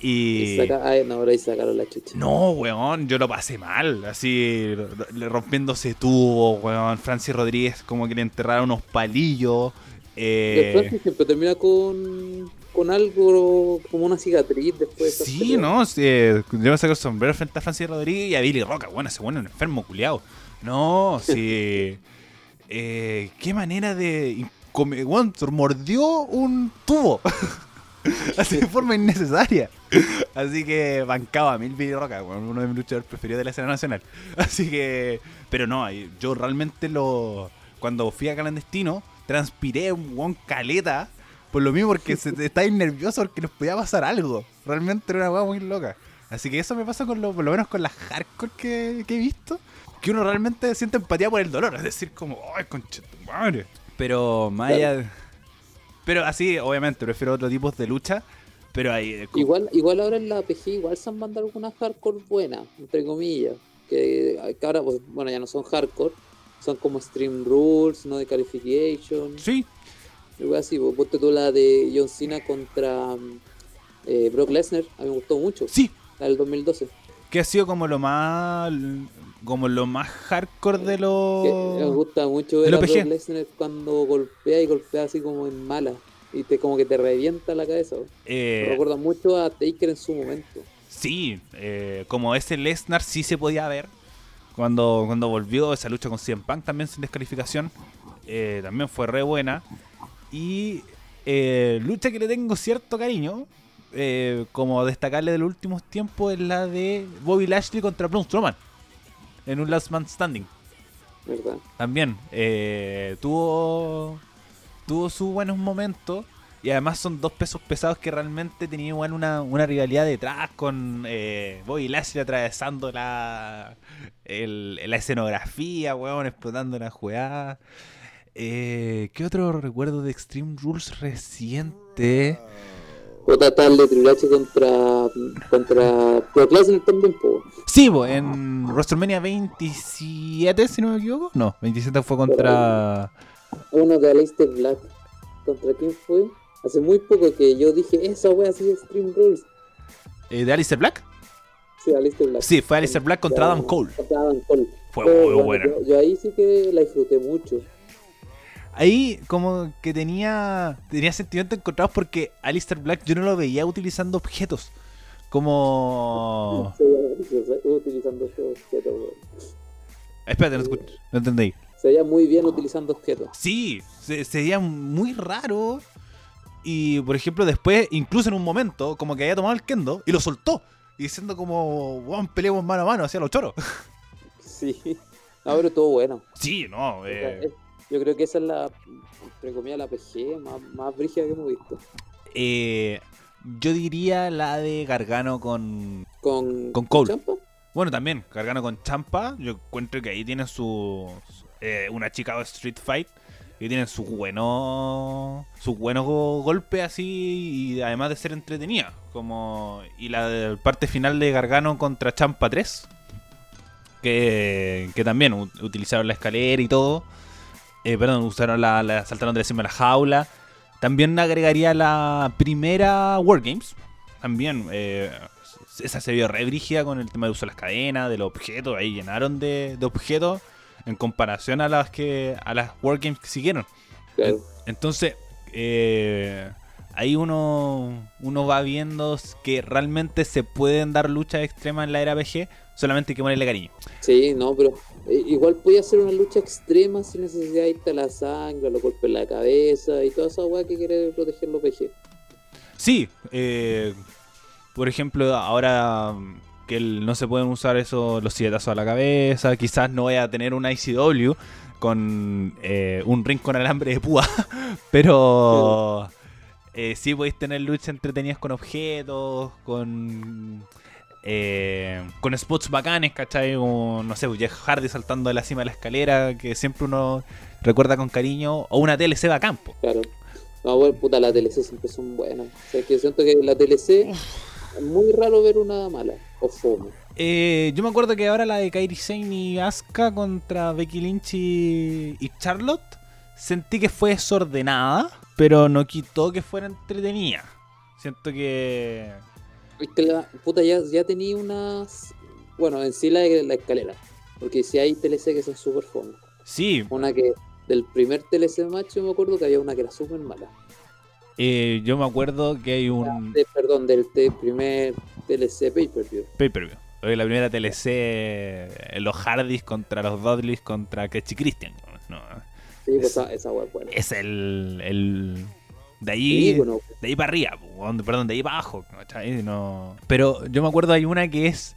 B: Y saca- Ay, no, ahí sacaron la chucha.
A: No, weón, yo lo pasé mal, así rompiéndose tubo, weón. Francis Rodríguez como que le enterraron unos palillos.
B: El
A: Eh,
B: Francis siempre termina con, con algo como una cicatriz después de
A: sí, no, sí, eh, yo me saco el sombrero frente a Francis Rodríguez y a Billy Roca, bueno, ese bueno un enfermo culiado. No, sí. <laughs> eh, qué manera de. come- Weón, mordió un tubo. <laughs> <laughs> Así de forma innecesaria. Así que bancaba a mil Roca, uno de mis luchadores preferidos de la escena nacional. <laughs> Así que. Pero no, yo realmente lo. Cuando fui a clandestino, transpiré un caleta. Por lo mismo, porque se, estáis nervioso porque nos podía pasar algo. Realmente era una weá muy loca. Así que eso me pasa con lo, por lo menos con las hardcore que, he visto. Que uno realmente siente empatía por el dolor. Es decir, como, ay, concha tu madre. Pero más allá Pero así, obviamente, prefiero otro tipo de lucha. Pero ahí. eh,
B: Igual, igual ahora en la PG igual se han mandado algunas hardcore buenas, entre comillas. Que, que ahora, pues, bueno, ya no son hardcore. Son como Stream Rules, no de Qualification.
A: Sí,
B: Algo así, pues, ponte tú la de John Cena contra mm, eh, Brock Lesnar. A mí me gustó mucho.
A: sí.
B: La del 2012.
A: Que ha sido como lo más. Como lo más hardcore de
B: me
A: los.
B: gusta mucho ver a. Brock Lesnar cuando golpea y golpea así como en mala. Y te como que te revienta la cabeza. Me
A: Eh,
B: recuerda mucho a Taker en su momento.
A: Sí, eh, como ese Lesnar sí se podía ver cuando, cuando volvió esa lucha con CM Punk también sin descalificación. eh, también fue re buena. Y eh, lucha que le tengo cierto cariño, eh, como destacarle de los últimos tiempos, es la de Bobby Lashley contra Braun Strowman en un Last Man Standing.
B: ¿Verdad?
A: También eh, tuvo tuvo sus buenos momentos y además son dos pesos pesados que realmente tenían igual una, una rivalidad detrás con eh, Bobby Lashley atravesando la el- la escenografía, weón, explotando la jugada. Eh, ¿Qué otro recuerdo de Extreme Rules reciente?
B: Otra tal de Triple H contra, contra Brock Lesnar también, po.
A: Sí, bo, en WrestleMania 27, si no me equivoco. No, 27 fue contra...
B: Uno de Aleister Black. ¿Contra quién fue? Hace muy poco que yo dije, esa wea así es Stream Rules.
A: eh, ¿De Alistair Black?
B: Sí, Aleister Black.
A: Sí, fue Alistair Black contra Adam Cole.
B: Contra Adam Cole.
A: Fue muy
B: bueno, yo ahí sí que la disfruté mucho.
A: Ahí como que tenía tenía sentimientos encontrados porque Alistair Black yo no lo veía utilizando objetos. Como...
B: Utilizando objeto, weón.
A: Espérate, no, te escucho, no entendí.
B: Se veía muy bien utilizando objetos.
A: Sí, se, se veía muy raro. Y por ejemplo después, incluso en un momento, como que había tomado el kendo y lo soltó. Y diciendo como, vamos, peleemos mano a mano hacia los choros.
B: Sí. No, pero todo bueno.
A: Sí, no.
B: O sea,
A: eh,
B: Yo creo que esa es la, entre comillas, la PG más, más brígida que hemos visto.
A: eh, yo diría la de Gargano con,
B: Con,
A: Con Cole.
B: Champa.
A: Bueno, también, Gargano con Champa. Yo encuentro que ahí tienen su. su- eh, una Chicago Street Fight. Que tienen sus buenos. sus buenos go- golpes así. Y además de ser entretenida. Como. Y la de- parte final de Gargano contra Champa 3. Que, que también utilizaron la escalera y todo. Eh, perdón, usaron la, la. saltaron de encima de la jaula. También agregaría la primera Wargames. También. eh, esa se vio re brígida con el tema de uso de las cadenas, de los objetos. Ahí llenaron de, de objetos en comparación a las que a las Wargames que siguieron.
B: Claro.
A: Entonces, eh, ahí uno, uno va viendo que realmente se pueden dar luchas extremas en la era PG, solamente hay que ponerle cariño.
B: Sí, no, pero igual podía ser una lucha extrema sin necesidad de irte a la sangre, los golpes en la cabeza y toda esa weá que quiere proteger los PG.
A: Sí, eh, por ejemplo, ahora que no se pueden usar eso, los silletazos a la cabeza, quizás no vaya a tener una ICW con eh, un ring con alambre de púa, <laughs> pero eh, sí podéis tener luchas entretenidas con objetos, con eh, con spots bacanes, ¿cachai? Como, no sé, Jeff Hardy saltando de la cima de la escalera, que siempre uno recuerda con cariño, o una TLC a campo.
B: Claro. No, bueno, puta, la TLC siempre son buenas. O sea, que siento que la TLC es muy raro ver una mala o fome.
A: Eh, yo me acuerdo que ahora la de Kairi Sane y Asuka contra Becky Lynch y, y Charlotte sentí que fue desordenada, pero no quitó que fuera entretenida. Siento que
B: Es que la puta ya, ya tenía unas. Bueno, en sí la la escalera. Porque si hay TLC que son súper fome.
A: sí,
B: Una que del primer TLC match yo me acuerdo que había una que era súper mala.
A: eh, yo me acuerdo que hay un
B: De- perdón, del primer TLC pay-per-view.
A: pay-per-view. Oye, La primera TLC, eh, los Hardys contra los Dudleys contra Ketchy Christian. No,
B: Sí, pues
A: Esa-
B: esa, es buena.
A: es el, el de
B: Sí,
A: ahí
B: bueno,
A: de ahí para arriba, perdón, de ahí para abajo. No. Pero yo me acuerdo hay una que es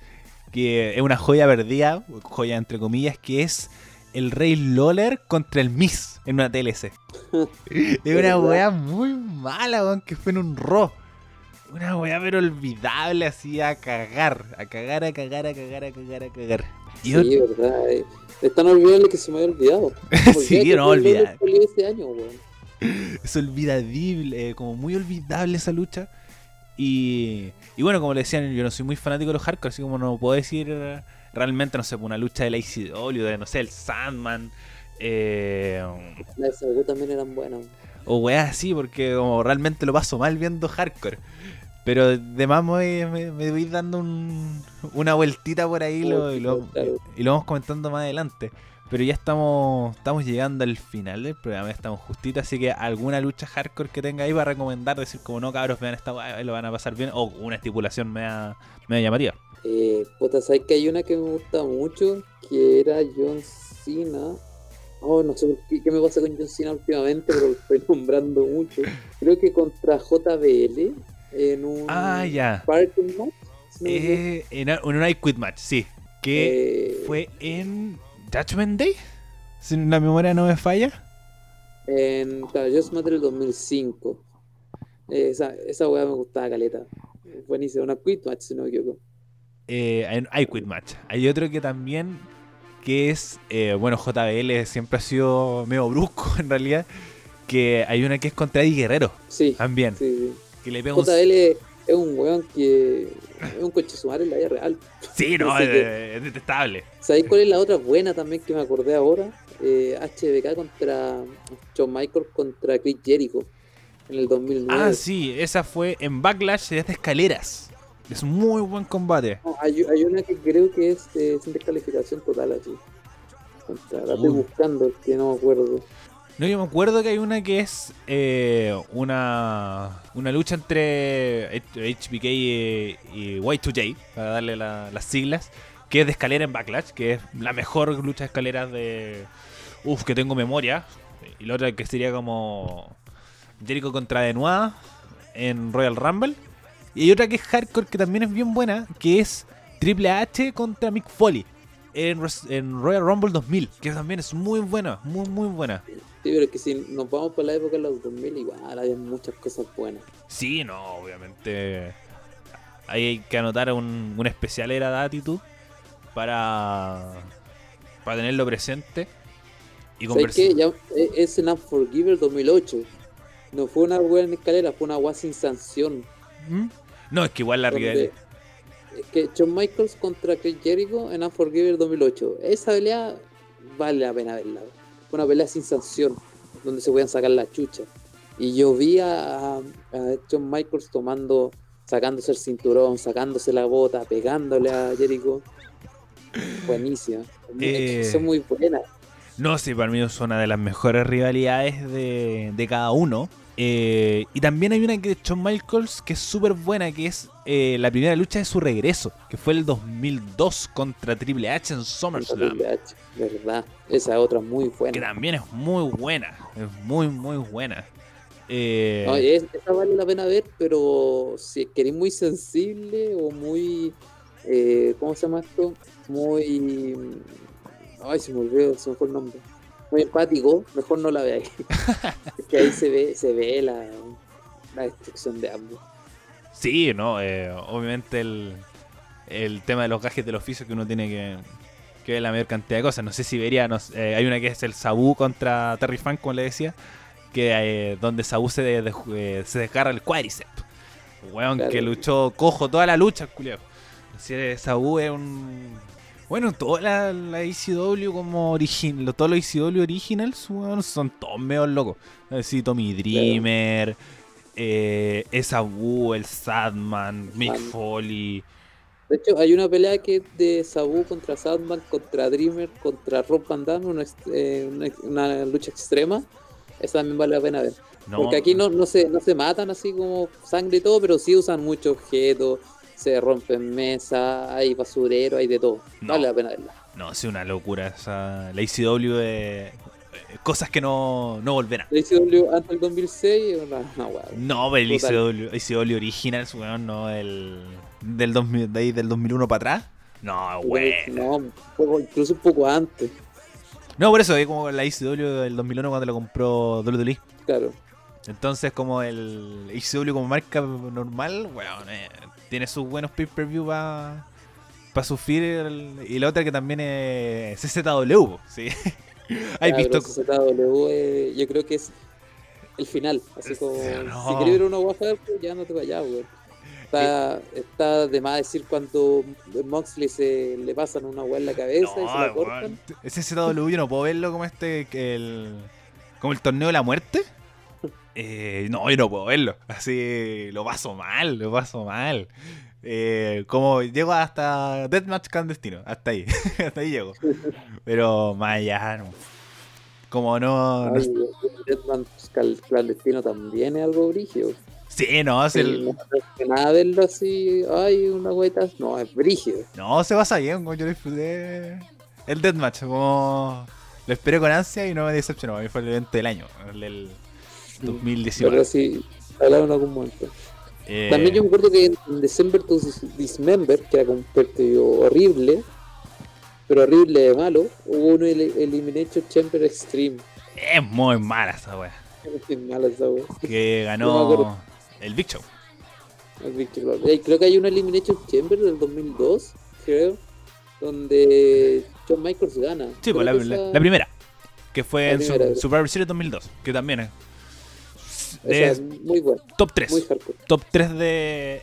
A: que es una joya perdida, joya entre comillas, que es el Rey Lawler contra el Miss en una TLC. <laughs> es una
B: ¿Verdad?
A: weá muy mala, weón, que fue en un Raw. Una weá pero olvidable así a cagar, a cagar, a cagar, a cagar, a cagar, a cagar. Y
B: sí, verdad. eh. Es tan olvidable que se me había olvidado. <laughs>
A: Sí, no, olvidar.
B: Ese año, weón. <laughs>
A: es olvidadible, eh, como muy olvidable esa lucha. Y, y bueno, como le decían, yo no soy muy fanático de los hardcore, así como no puedo decir eh, realmente, no sé, una lucha de la ICW, de no sé, el Sandman, eh,
B: Las también eran buenas.
A: o weas así, porque como realmente lo paso mal viendo hardcore. Pero de más me, me, me voy dando un- una vueltita por ahí y lo, y, lo,
B: Claro.
A: y lo vamos comentando más adelante. Pero ya estamos, estamos llegando al final del programa, estamos justito, así que alguna lucha hardcore que tenga ahí para recomendar, decir como no cabros, vean esta lo van a pasar bien, o una estipulación media, media llamativa.
B: Eh, puta, ¿sabes que hay una que me gusta mucho? Que era John Cena. Oh, no sé qué, qué me pasa con John Cena últimamente, pero lo estoy nombrando mucho. Creo que contra JBL en un
A: Ah, ya.
B: parking match.
A: Eh, en, en un I Quit Match, sí. Que
B: Eh,
A: fue en Judgment Day, si la memoria no me falla.
B: En claro, Just Matter el 2005. Eh, esa, esa weá me gustaba caleta. Buenísima, una quit match si no me equivoco.
A: eh, en I Quit Match. Hay otro que también, que es, eh, bueno, JBL siempre ha sido medio brusco <laughs> en realidad, que hay una que es contra Eddie Guerrero
B: Sí,
A: también,
B: sí, sí.
A: que le pega un...
B: Es un weón que es un coche sumar en la vida real.
A: Sí, no, es,
B: que-
A: es detestable.
B: ¿Sabéis cuál es la otra buena también que me acordé ahora? Eh, HBK contra John Michael contra Chris Jericho en el 2009.
A: Ah, sí, esa fue en Backlash de escaleras. Es muy buen combate.
B: No, hay, hay una que creo que es eh, sin descalificación total así. Contra, buscando, que no me acuerdo.
A: No, yo me acuerdo que hay una que es eh, una, una lucha entre HBK y, y Y2J, para darle la- las siglas, que es de escalera en Backlash, que es la mejor lucha de escaleras de... Uf, que tengo memoria. Y la otra que sería como Jericho contra Benoit en Royal Rumble. Y hay otra que es hardcore, que también es bien buena, que es Triple H contra Mick Foley en, en Royal Rumble 2000, que también es muy buena, muy, muy buena.
B: Sí, pero es que si nos vamos por la época de los 2000, igual había muchas cosas buenas.
A: Sí, no, obviamente. Ahí hay que anotar un, un especial era de Attitude para, para tenerlo presente. Y
B: ¿Sabes
A: conversar.
B: Ya, eh, es en Unforgiven 2008. No fue una buena escalera, fue una agua sin sanción.
A: ¿Mm? No, es que igual la rivalidad.
B: Que Shawn Michaels contra Chris Jericho en Unforgiven 2008. Esa pelea vale la pena verla. Una pelea sin sanción, donde se podían sacar la chucha. Y yo vi a, a Shawn Michaels tomando, sacándose el cinturón, sacándose la bota, pegándole a Jericho. Buenísima.
A: Eh,
B: Son muy buenas.
A: No, sí, para mí es una de las mejores rivalidades de, de cada uno. Eh, y también hay una que de Shawn Michaels que es súper buena, que es eh, la primera lucha de su regreso, que fue el 2002 contra Triple H en SummerSlam.
B: Triple H, verdad. Esa otra muy
A: Que
B: buena.
A: también es muy buena, es muy, muy buena. Eh,
B: No, es- esa vale la pena ver, pero si queréis muy sensible o muy. eh, ¿Cómo se llama esto? Muy. Ay, se me olvidó, se me fue el nombre. Muy empático, mejor no la veáis. <laughs> es que ahí se ve, se ve la, la destrucción de ambos.
A: Sí, no, eh, obviamente el, el tema de los gajes del oficio que uno tiene que, que ver la mayor cantidad de cosas. No sé si vería, no eh, hay una que es el Sabu contra Terry Funk, como le decía, que eh, donde Sabu se, de- de- eh, se desgarra el cuádriceps. Weón,
B: Claro.
A: que luchó cojo toda la lucha, culiao. Es, Sabu es un. Bueno, toda la, la ECW como origin, lo- todos los ECW originals, weón, son todos medio locos. Así Tommy Dreamer, eh, es Sabu, el Sadman, Mick
B: Sadman.
A: Foley.
B: De hecho, hay una pelea que es de Sabu contra Sandman, contra Dreamer, contra Rob Van Damme, una, eh, una, una lucha extrema. Esa también vale la pena ver.
A: No,
B: Porque aquí no, no, se, no se matan así como sangre y todo, pero sí usan muchos objetos, se rompen mesas, hay basurero, hay de todo.
A: No.
B: Vale la pena verla.
A: No, es una locura esa. La ECW de. eh, cosas que no, no volverán.
B: La ICW antes del 2006 es una, una hueá.
A: No, pero el
B: Total.
A: ECW, ECW original, weón, no el. Del, 2000, de ahí del 2001 para atrás. No, bueno.
B: No, un poco- incluso un poco antes,
A: No, por eso, es como la ECW del 2001 cuando lo compró WWE.
B: claro.
A: Entonces, como el ECW como marca normal, weón, eh, tiene sus buenos pay-per-view para sufrir. el- y la otra que también es CZW, ¿sí? <laughs> ¿Has
B: Ya,
A: visto?
B: CZW, eh, yo creo que es el final. Así como,
A: No.
B: si quieres ver una guaja, pues ya no te vayas, güey. Está, está de más decir cuando Moxley se le pasan una hueá en la cabeza y se la cortan.
A: ese CZW yo no puedo verlo como este, el, como el torneo de la muerte. Eh, no, yo no puedo verlo. Así lo paso mal, lo paso mal. Eh, como llego hasta Deathmatch clandestino, hasta ahí, <laughs> hasta ahí llego. Pero más allá, no. Como no.
B: Ay, cal- clandestino también es algo brígido.
A: sí, no, es
B: Sí,
A: el,
B: no nada verlo así, ay, una hueita. No, es brígido.
A: no, se pasa bien, yo disfruté el Deathmatch, como lo esperé con ansia y no me decepcionó. A mí fue el evento del año, el 2019.
B: Pero sí, hablaron en algún momento.
A: Eh,
B: También yo me acuerdo que en December to Dismember, que era como un partido horrible, pero horrible de malo, hubo un el- Elimination Chamber Extreme.
A: Es muy mala esa wea.
B: Qué mala esa wea.
A: Que <laughs> ganó el Big Show.
B: El Lord. Eh, Creo que hay una Elimination Chamber del 2002, creo, donde John Michaels gana.
A: Sí, pues la,
B: esa-
A: primera. Que fue
B: La
A: en su-
B: primera.
A: Survivor Series 2002. Que también es.
B: muy buena,
A: top 3.
B: muy hardcore.
A: Top 3 de.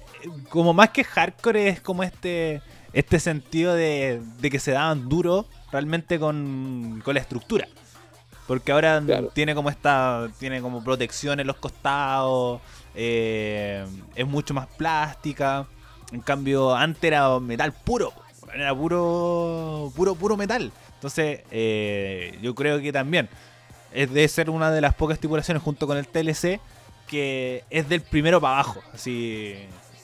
A: Como más que hardcore, es como este. Este sentido de, de que se daban duro realmente con, con la estructura. Porque ahora
B: Claro.
A: tiene como esta. Tiene como protección en los costados. eh, es mucho más plástica. En cambio, antes era metal puro. Era puro. puro, puro metal. Entonces, eh, yo creo que también es de ser una de las pocas estipulaciones junto con el TLC que es del primero para abajo. Así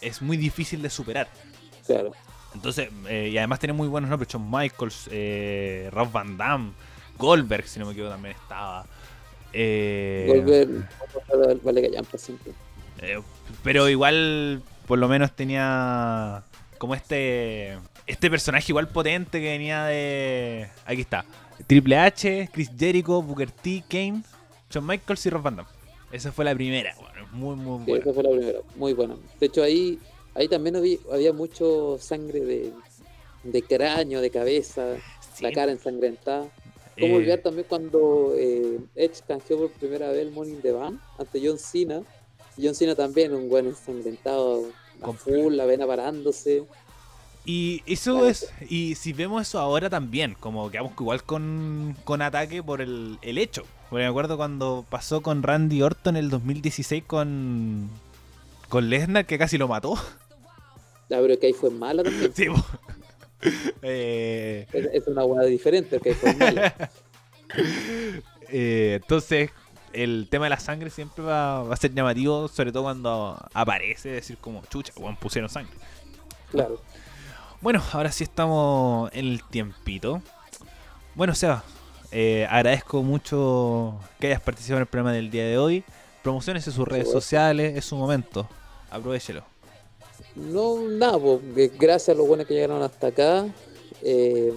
A: es muy difícil de superar.
B: Claro.
A: Entonces, eh, y además tiene muy buenos nombres: Shawn Michaels, eh, Rob Van Damme, Goldberg, si no me equivoco, también estaba. Eh,
B: Volver vale callampa siempre.
A: eh, pero igual, por lo menos tenía como este este personaje igual potente que venía de. Aquí está: Triple H, Chris Jericho, Booker T, Kane, Shawn Michaels y Rob Van Damme. Esa fue la primera, bueno, muy, muy
B: Sí,
A: buena.
B: esa fue la primera, muy buena. De hecho, ahí, ahí también había, había mucho sangre de, de cráneo, de cabeza,
A: Sí,
B: la cara ensangrentada. ¿Cómo
A: eh,
B: olvidar también cuando eh, Edge canjeó por primera vez el Morning the Van ante John Cena? John Cena también, un buen ensangrentado, a
A: Con-
B: full, la vena parándose.
A: Y eso es, y si vemos eso ahora también, como quedamos igual con, con ataque por el, el hecho. Porque me acuerdo cuando pasó con Randy Orton en el 2016 con, con Lesnar, que casi lo mató.
B: Ya, pero que ahí fue mala también.
A: Sí. <laughs> Eh,
B: Es, es una hueá diferente, que ahí fue mala. <laughs>
A: eh, entonces, el tema de la sangre siempre va, va a ser llamativo, sobre todo cuando aparece, decir como, chucha, weón, pusieron sangre.
B: Claro.
A: Bueno, ahora sí estamos en el tiempito. Bueno, Seba, eh, agradezco mucho que hayas participado en el programa del día de hoy. Promociones en sus redes sociales, es su momento. Aprovechelo.
B: No, nada, po, que gracias a los buenos que llegaron hasta acá. Eh,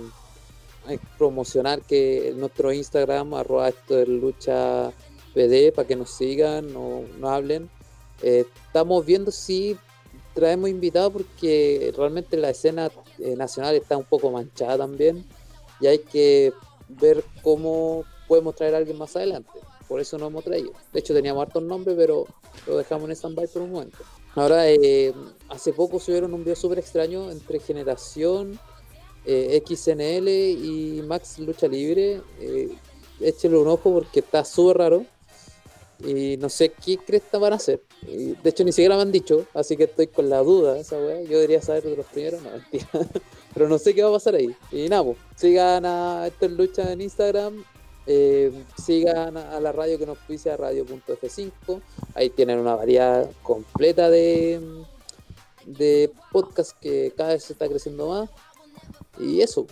B: hay que promocionar que nuestro Instagram, arroba esto es lucha PD, para que nos sigan, no, no hablen. Eh, estamos viendo si traemos invitados porque realmente la escena eh, nacional está un poco manchada también y hay que ver cómo podemos traer a alguien más adelante. Por eso no hemos traído. De hecho, teníamos hartos nombres, pero lo dejamos en stand-by por un momento. Ahora, eh, hace poco subieron un video súper extraño entre Generación, eh, XNL y Max Lucha Libre. Eh, échale un ojo porque está súper raro. Y no sé qué cresta van a hacer. de hecho, ni siquiera me han dicho, así que estoy con la duda esa weá. Yo debería saber de los primeros, no, mentira. <laughs> Pero no sé qué va a pasar ahí. Y nada, pues, sigan a Esto Lucha en Instagram. Eh, sigan a la radio que nos pise radio.f5. Ahí tienen una variedad completa de, de podcast que cada vez se está creciendo más. Y eso,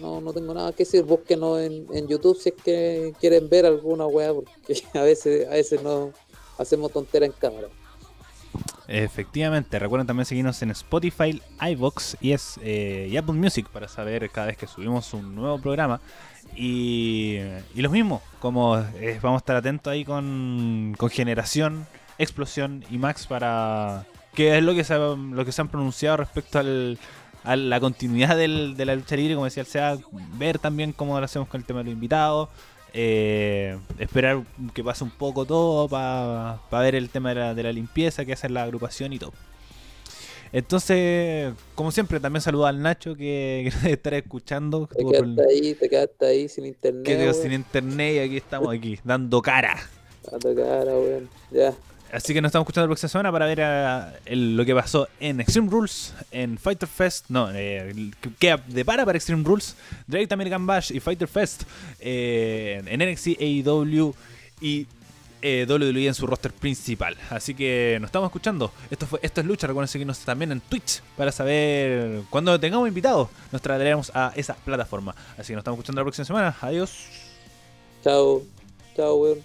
B: no, no tengo nada que decir. Búsquenos en, en YouTube si es que quieren ver alguna weá, porque <laughs> a veces, a veces no hacemos tontera en cámara.
A: Efectivamente, recuerden también seguirnos en Spotify, iVox y, es, eh, Apple Music para saber cada vez que subimos un nuevo programa. Y, y lo mismo, como vamos a estar atentos ahí con, con Generación, Explosión y Max para... que es lo que se, lo que se han pronunciado respecto al, a la continuidad del, de la lucha libre, como decía el SEA, ver también cómo lo hacemos con el tema de los invitados, eh, esperar que pase un poco todo para ver el tema de la, de la limpieza que hace la agrupación y todo. Entonces, como siempre, también saludo al Nacho que, que estar escuchando.
B: Te quedaste ahí, te quedaste ahí sin internet.
A: Que sin internet y aquí estamos aquí, dando cara.
B: Dando cara, weón. Ya.
A: Así que nos estamos escuchando la próxima semana para ver a, el, lo que pasó en Extreme Rules, en Fighter Fest, no, eh, que depara para Extreme Rules, Drake American Bash y Fighter Fest eh, en NXT, AEW y eh, WWE en su roster principal. Así que nos estamos escuchando. Esto fue esto es lucha. Recuerden seguirnos también en Twitch para saber cuando tengamos invitados. Nos traeremos a esa plataforma. Así que nos estamos escuchando la próxima semana. Adiós.
B: Chao. Chao, weón.